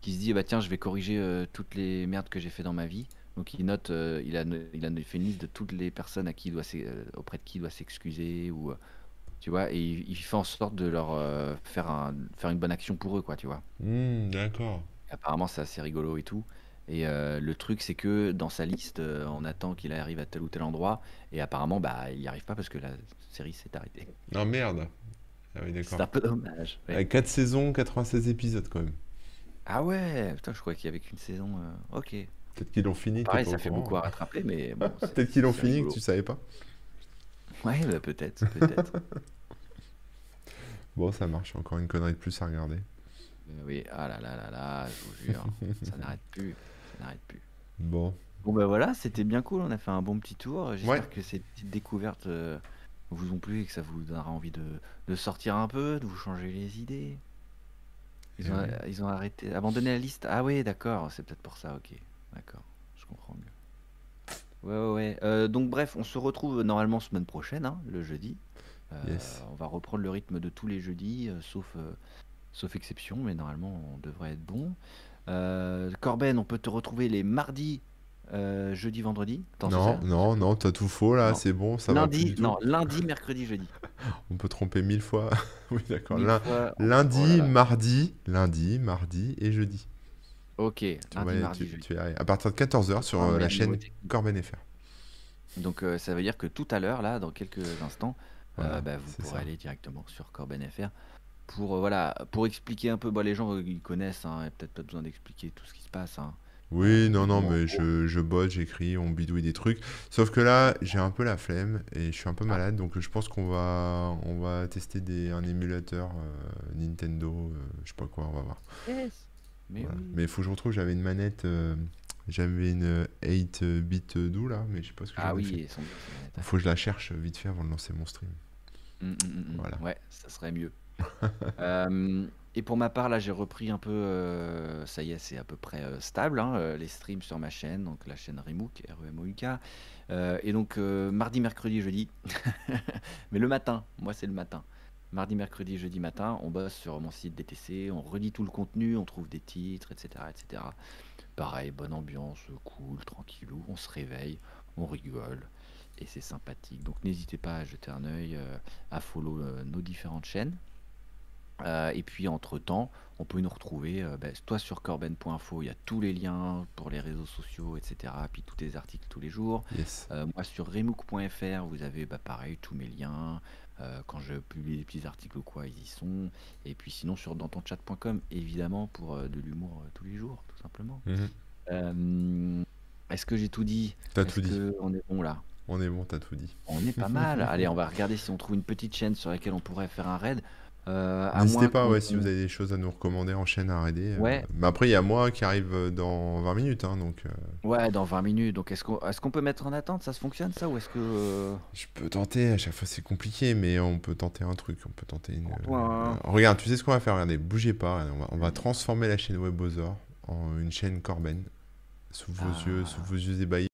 qui se dit bah tiens, je vais corriger euh, toutes les merdes que j'ai fait dans ma vie. Donc il note, euh, il a, il a fait une liste de toutes les personnes à qui il doit euh, auprès de qui il doit s'excuser ou tu vois, et il, il fait en sorte de leur faire un, faire une bonne action pour eux quoi, tu vois. Hmm, d'accord. Apparemment, c'est assez rigolo et tout. Et euh, le truc, c'est que dans sa liste, euh, on attend qu'il arrive à tel ou tel endroit. Et apparemment, bah, il n'y arrive pas parce que la série s'est arrêtée. Non, merde. Ah oui, C'est un peu dommage. ouais. Avec 4 saisons, 96 épisodes quand même. Ah ouais, putain, je croyais qu'il y avait qu'une saison. euh, Ok. Peut-être qu'ils l'ont fini, t'es Pareil, pas ça au fait courant. beaucoup à rattraper, mais bon. c'est- Peut-être qu'ils l'ont c'est fini, que rigolo. tu savais pas. Ouais, bah, peut-être, peut-être. Bon, ça marche, encore une connerie de plus à regarder. Euh, oui, ah là là là là, je vous jure, ça n'arrête plus, ça n'arrête plus. Bon, Bon bah voilà, c'était bien cool, on a fait un bon petit tour. J'espère Ouais. que ces petites découvertes euh, vous ont plu et que ça vous donnera envie de, de sortir un peu, de vous changer les idées. Ils Eh ont, oui. ils ont arrêté, abandonné la liste. Ah oui, d'accord, c'est peut-être pour ça, ok. D'accord, je comprends mieux. Ouais, ouais, ouais. Euh, donc bref, on se retrouve normalement semaine prochaine, hein, le jeudi. Euh, Yes. On va reprendre le rythme de tous les jeudis, euh, sauf, sauf exception, mais normalement on devrait être bon. Corben, on peut te retrouver les mardis, euh, jeudi, vendredi. Attends, non, non, non, t'as tout faux là, c'est bon, ça va plus lundi, du tout. non, lundi, mercredi, jeudi. On peut tromper mille fois. oui, d'accord. Fois- Lundi, Oh mardi, lundi, mardi et jeudi. Ok, Tu, lundi, vas- mardi, tu- jeudi. tu vas y arriver. À partir de 14h sur Ah, euh, la chaîne. Corben FR. Donc euh, ça veut dire que tout à l'heure, là, dans quelques instants, euh, bah, vous pourrez ça. aller directement sur Corben FR pour voilà pour expliquer un peu. Bah, les gens ils connaissent, hein, et peut-être pas besoin d'expliquer tout ce qui se passe. hein. Oui, non, non, mais je, je bosse, j'écris, on bidouille des trucs. Sauf que là, j'ai un peu la flemme et je suis un peu malade, donc je pense qu'on va, on va tester des, un émulateur euh, Nintendo, euh, je sais pas quoi, on va voir. Mais Voilà. oui. Mais il faut que je retrouve, j'avais une manette, euh, j'avais une 8-bit do là, mais je sais pas ce que Ah oui, fait. son- Il faut que je la cherche vite fait avant de lancer mon stream. Mm, mm, mm. Voilà. Ouais, ça serait mieux. Euh, et pour ma part, là, j'ai repris un peu. euh, ça y est, c'est à peu près euh, stable, hein, euh, les streams sur ma chaîne, donc la chaîne Remook, R-E-M-O-U-K. Euh, et donc, mardi, mercredi, jeudi. Mais le matin, moi, c'est le matin. Mardi, mercredi, jeudi matin, on bosse sur mon site DTC, on redit tout le contenu, on trouve des titres, etc. etc. Pareil, bonne ambiance, cool, tranquillou, on se réveille, on rigole et c'est sympathique. Donc n'hésitez pas à jeter un œil, à follow nos différentes chaînes. Euh, et puis entre-temps, on peut nous retrouver, euh, ben, toi sur corben.info, il y a tous les liens pour les réseaux sociaux, etc. Puis tous les articles tous les jours. Yes. Euh, moi sur remook.fr, vous avez bah, pareil tous mes liens. Quand je publie des petits articles ou quoi, ils y sont. Et puis sinon sur dantonchat.com, évidemment, pour de l'humour tous les jours, tout simplement. Mhm. Est-ce que j'ai tout dit? T'as tout dit. on est bon là? On est bon, t'as tout dit. On est pas mal. Allez, on va regarder si on trouve une petite chaîne sur laquelle on pourrait faire un raid. Euh, N'hésitez pas, ouais, si vous avez des choses à nous recommander en chaîne à raider. euh. Mais après, il y a moi qui arrive euh, dans 20 minutes, hein, donc euh, Ouais, dans 20 minutes. Donc est-ce qu'on est qu'on peut mettre en attente? Ça se fonctionne ça Ou est-ce que. je peux tenter. À chaque fois, c'est compliqué, mais on peut tenter un truc. On peut tenter une. Ouais. Regarde, tu sais ce qu'on va faire? Regardez, bougez pas. regardez, on, va, on va transformer la chaîne Webosor en une chaîne Corben sous vos Ah. yeux, sous vos yeux ébahis.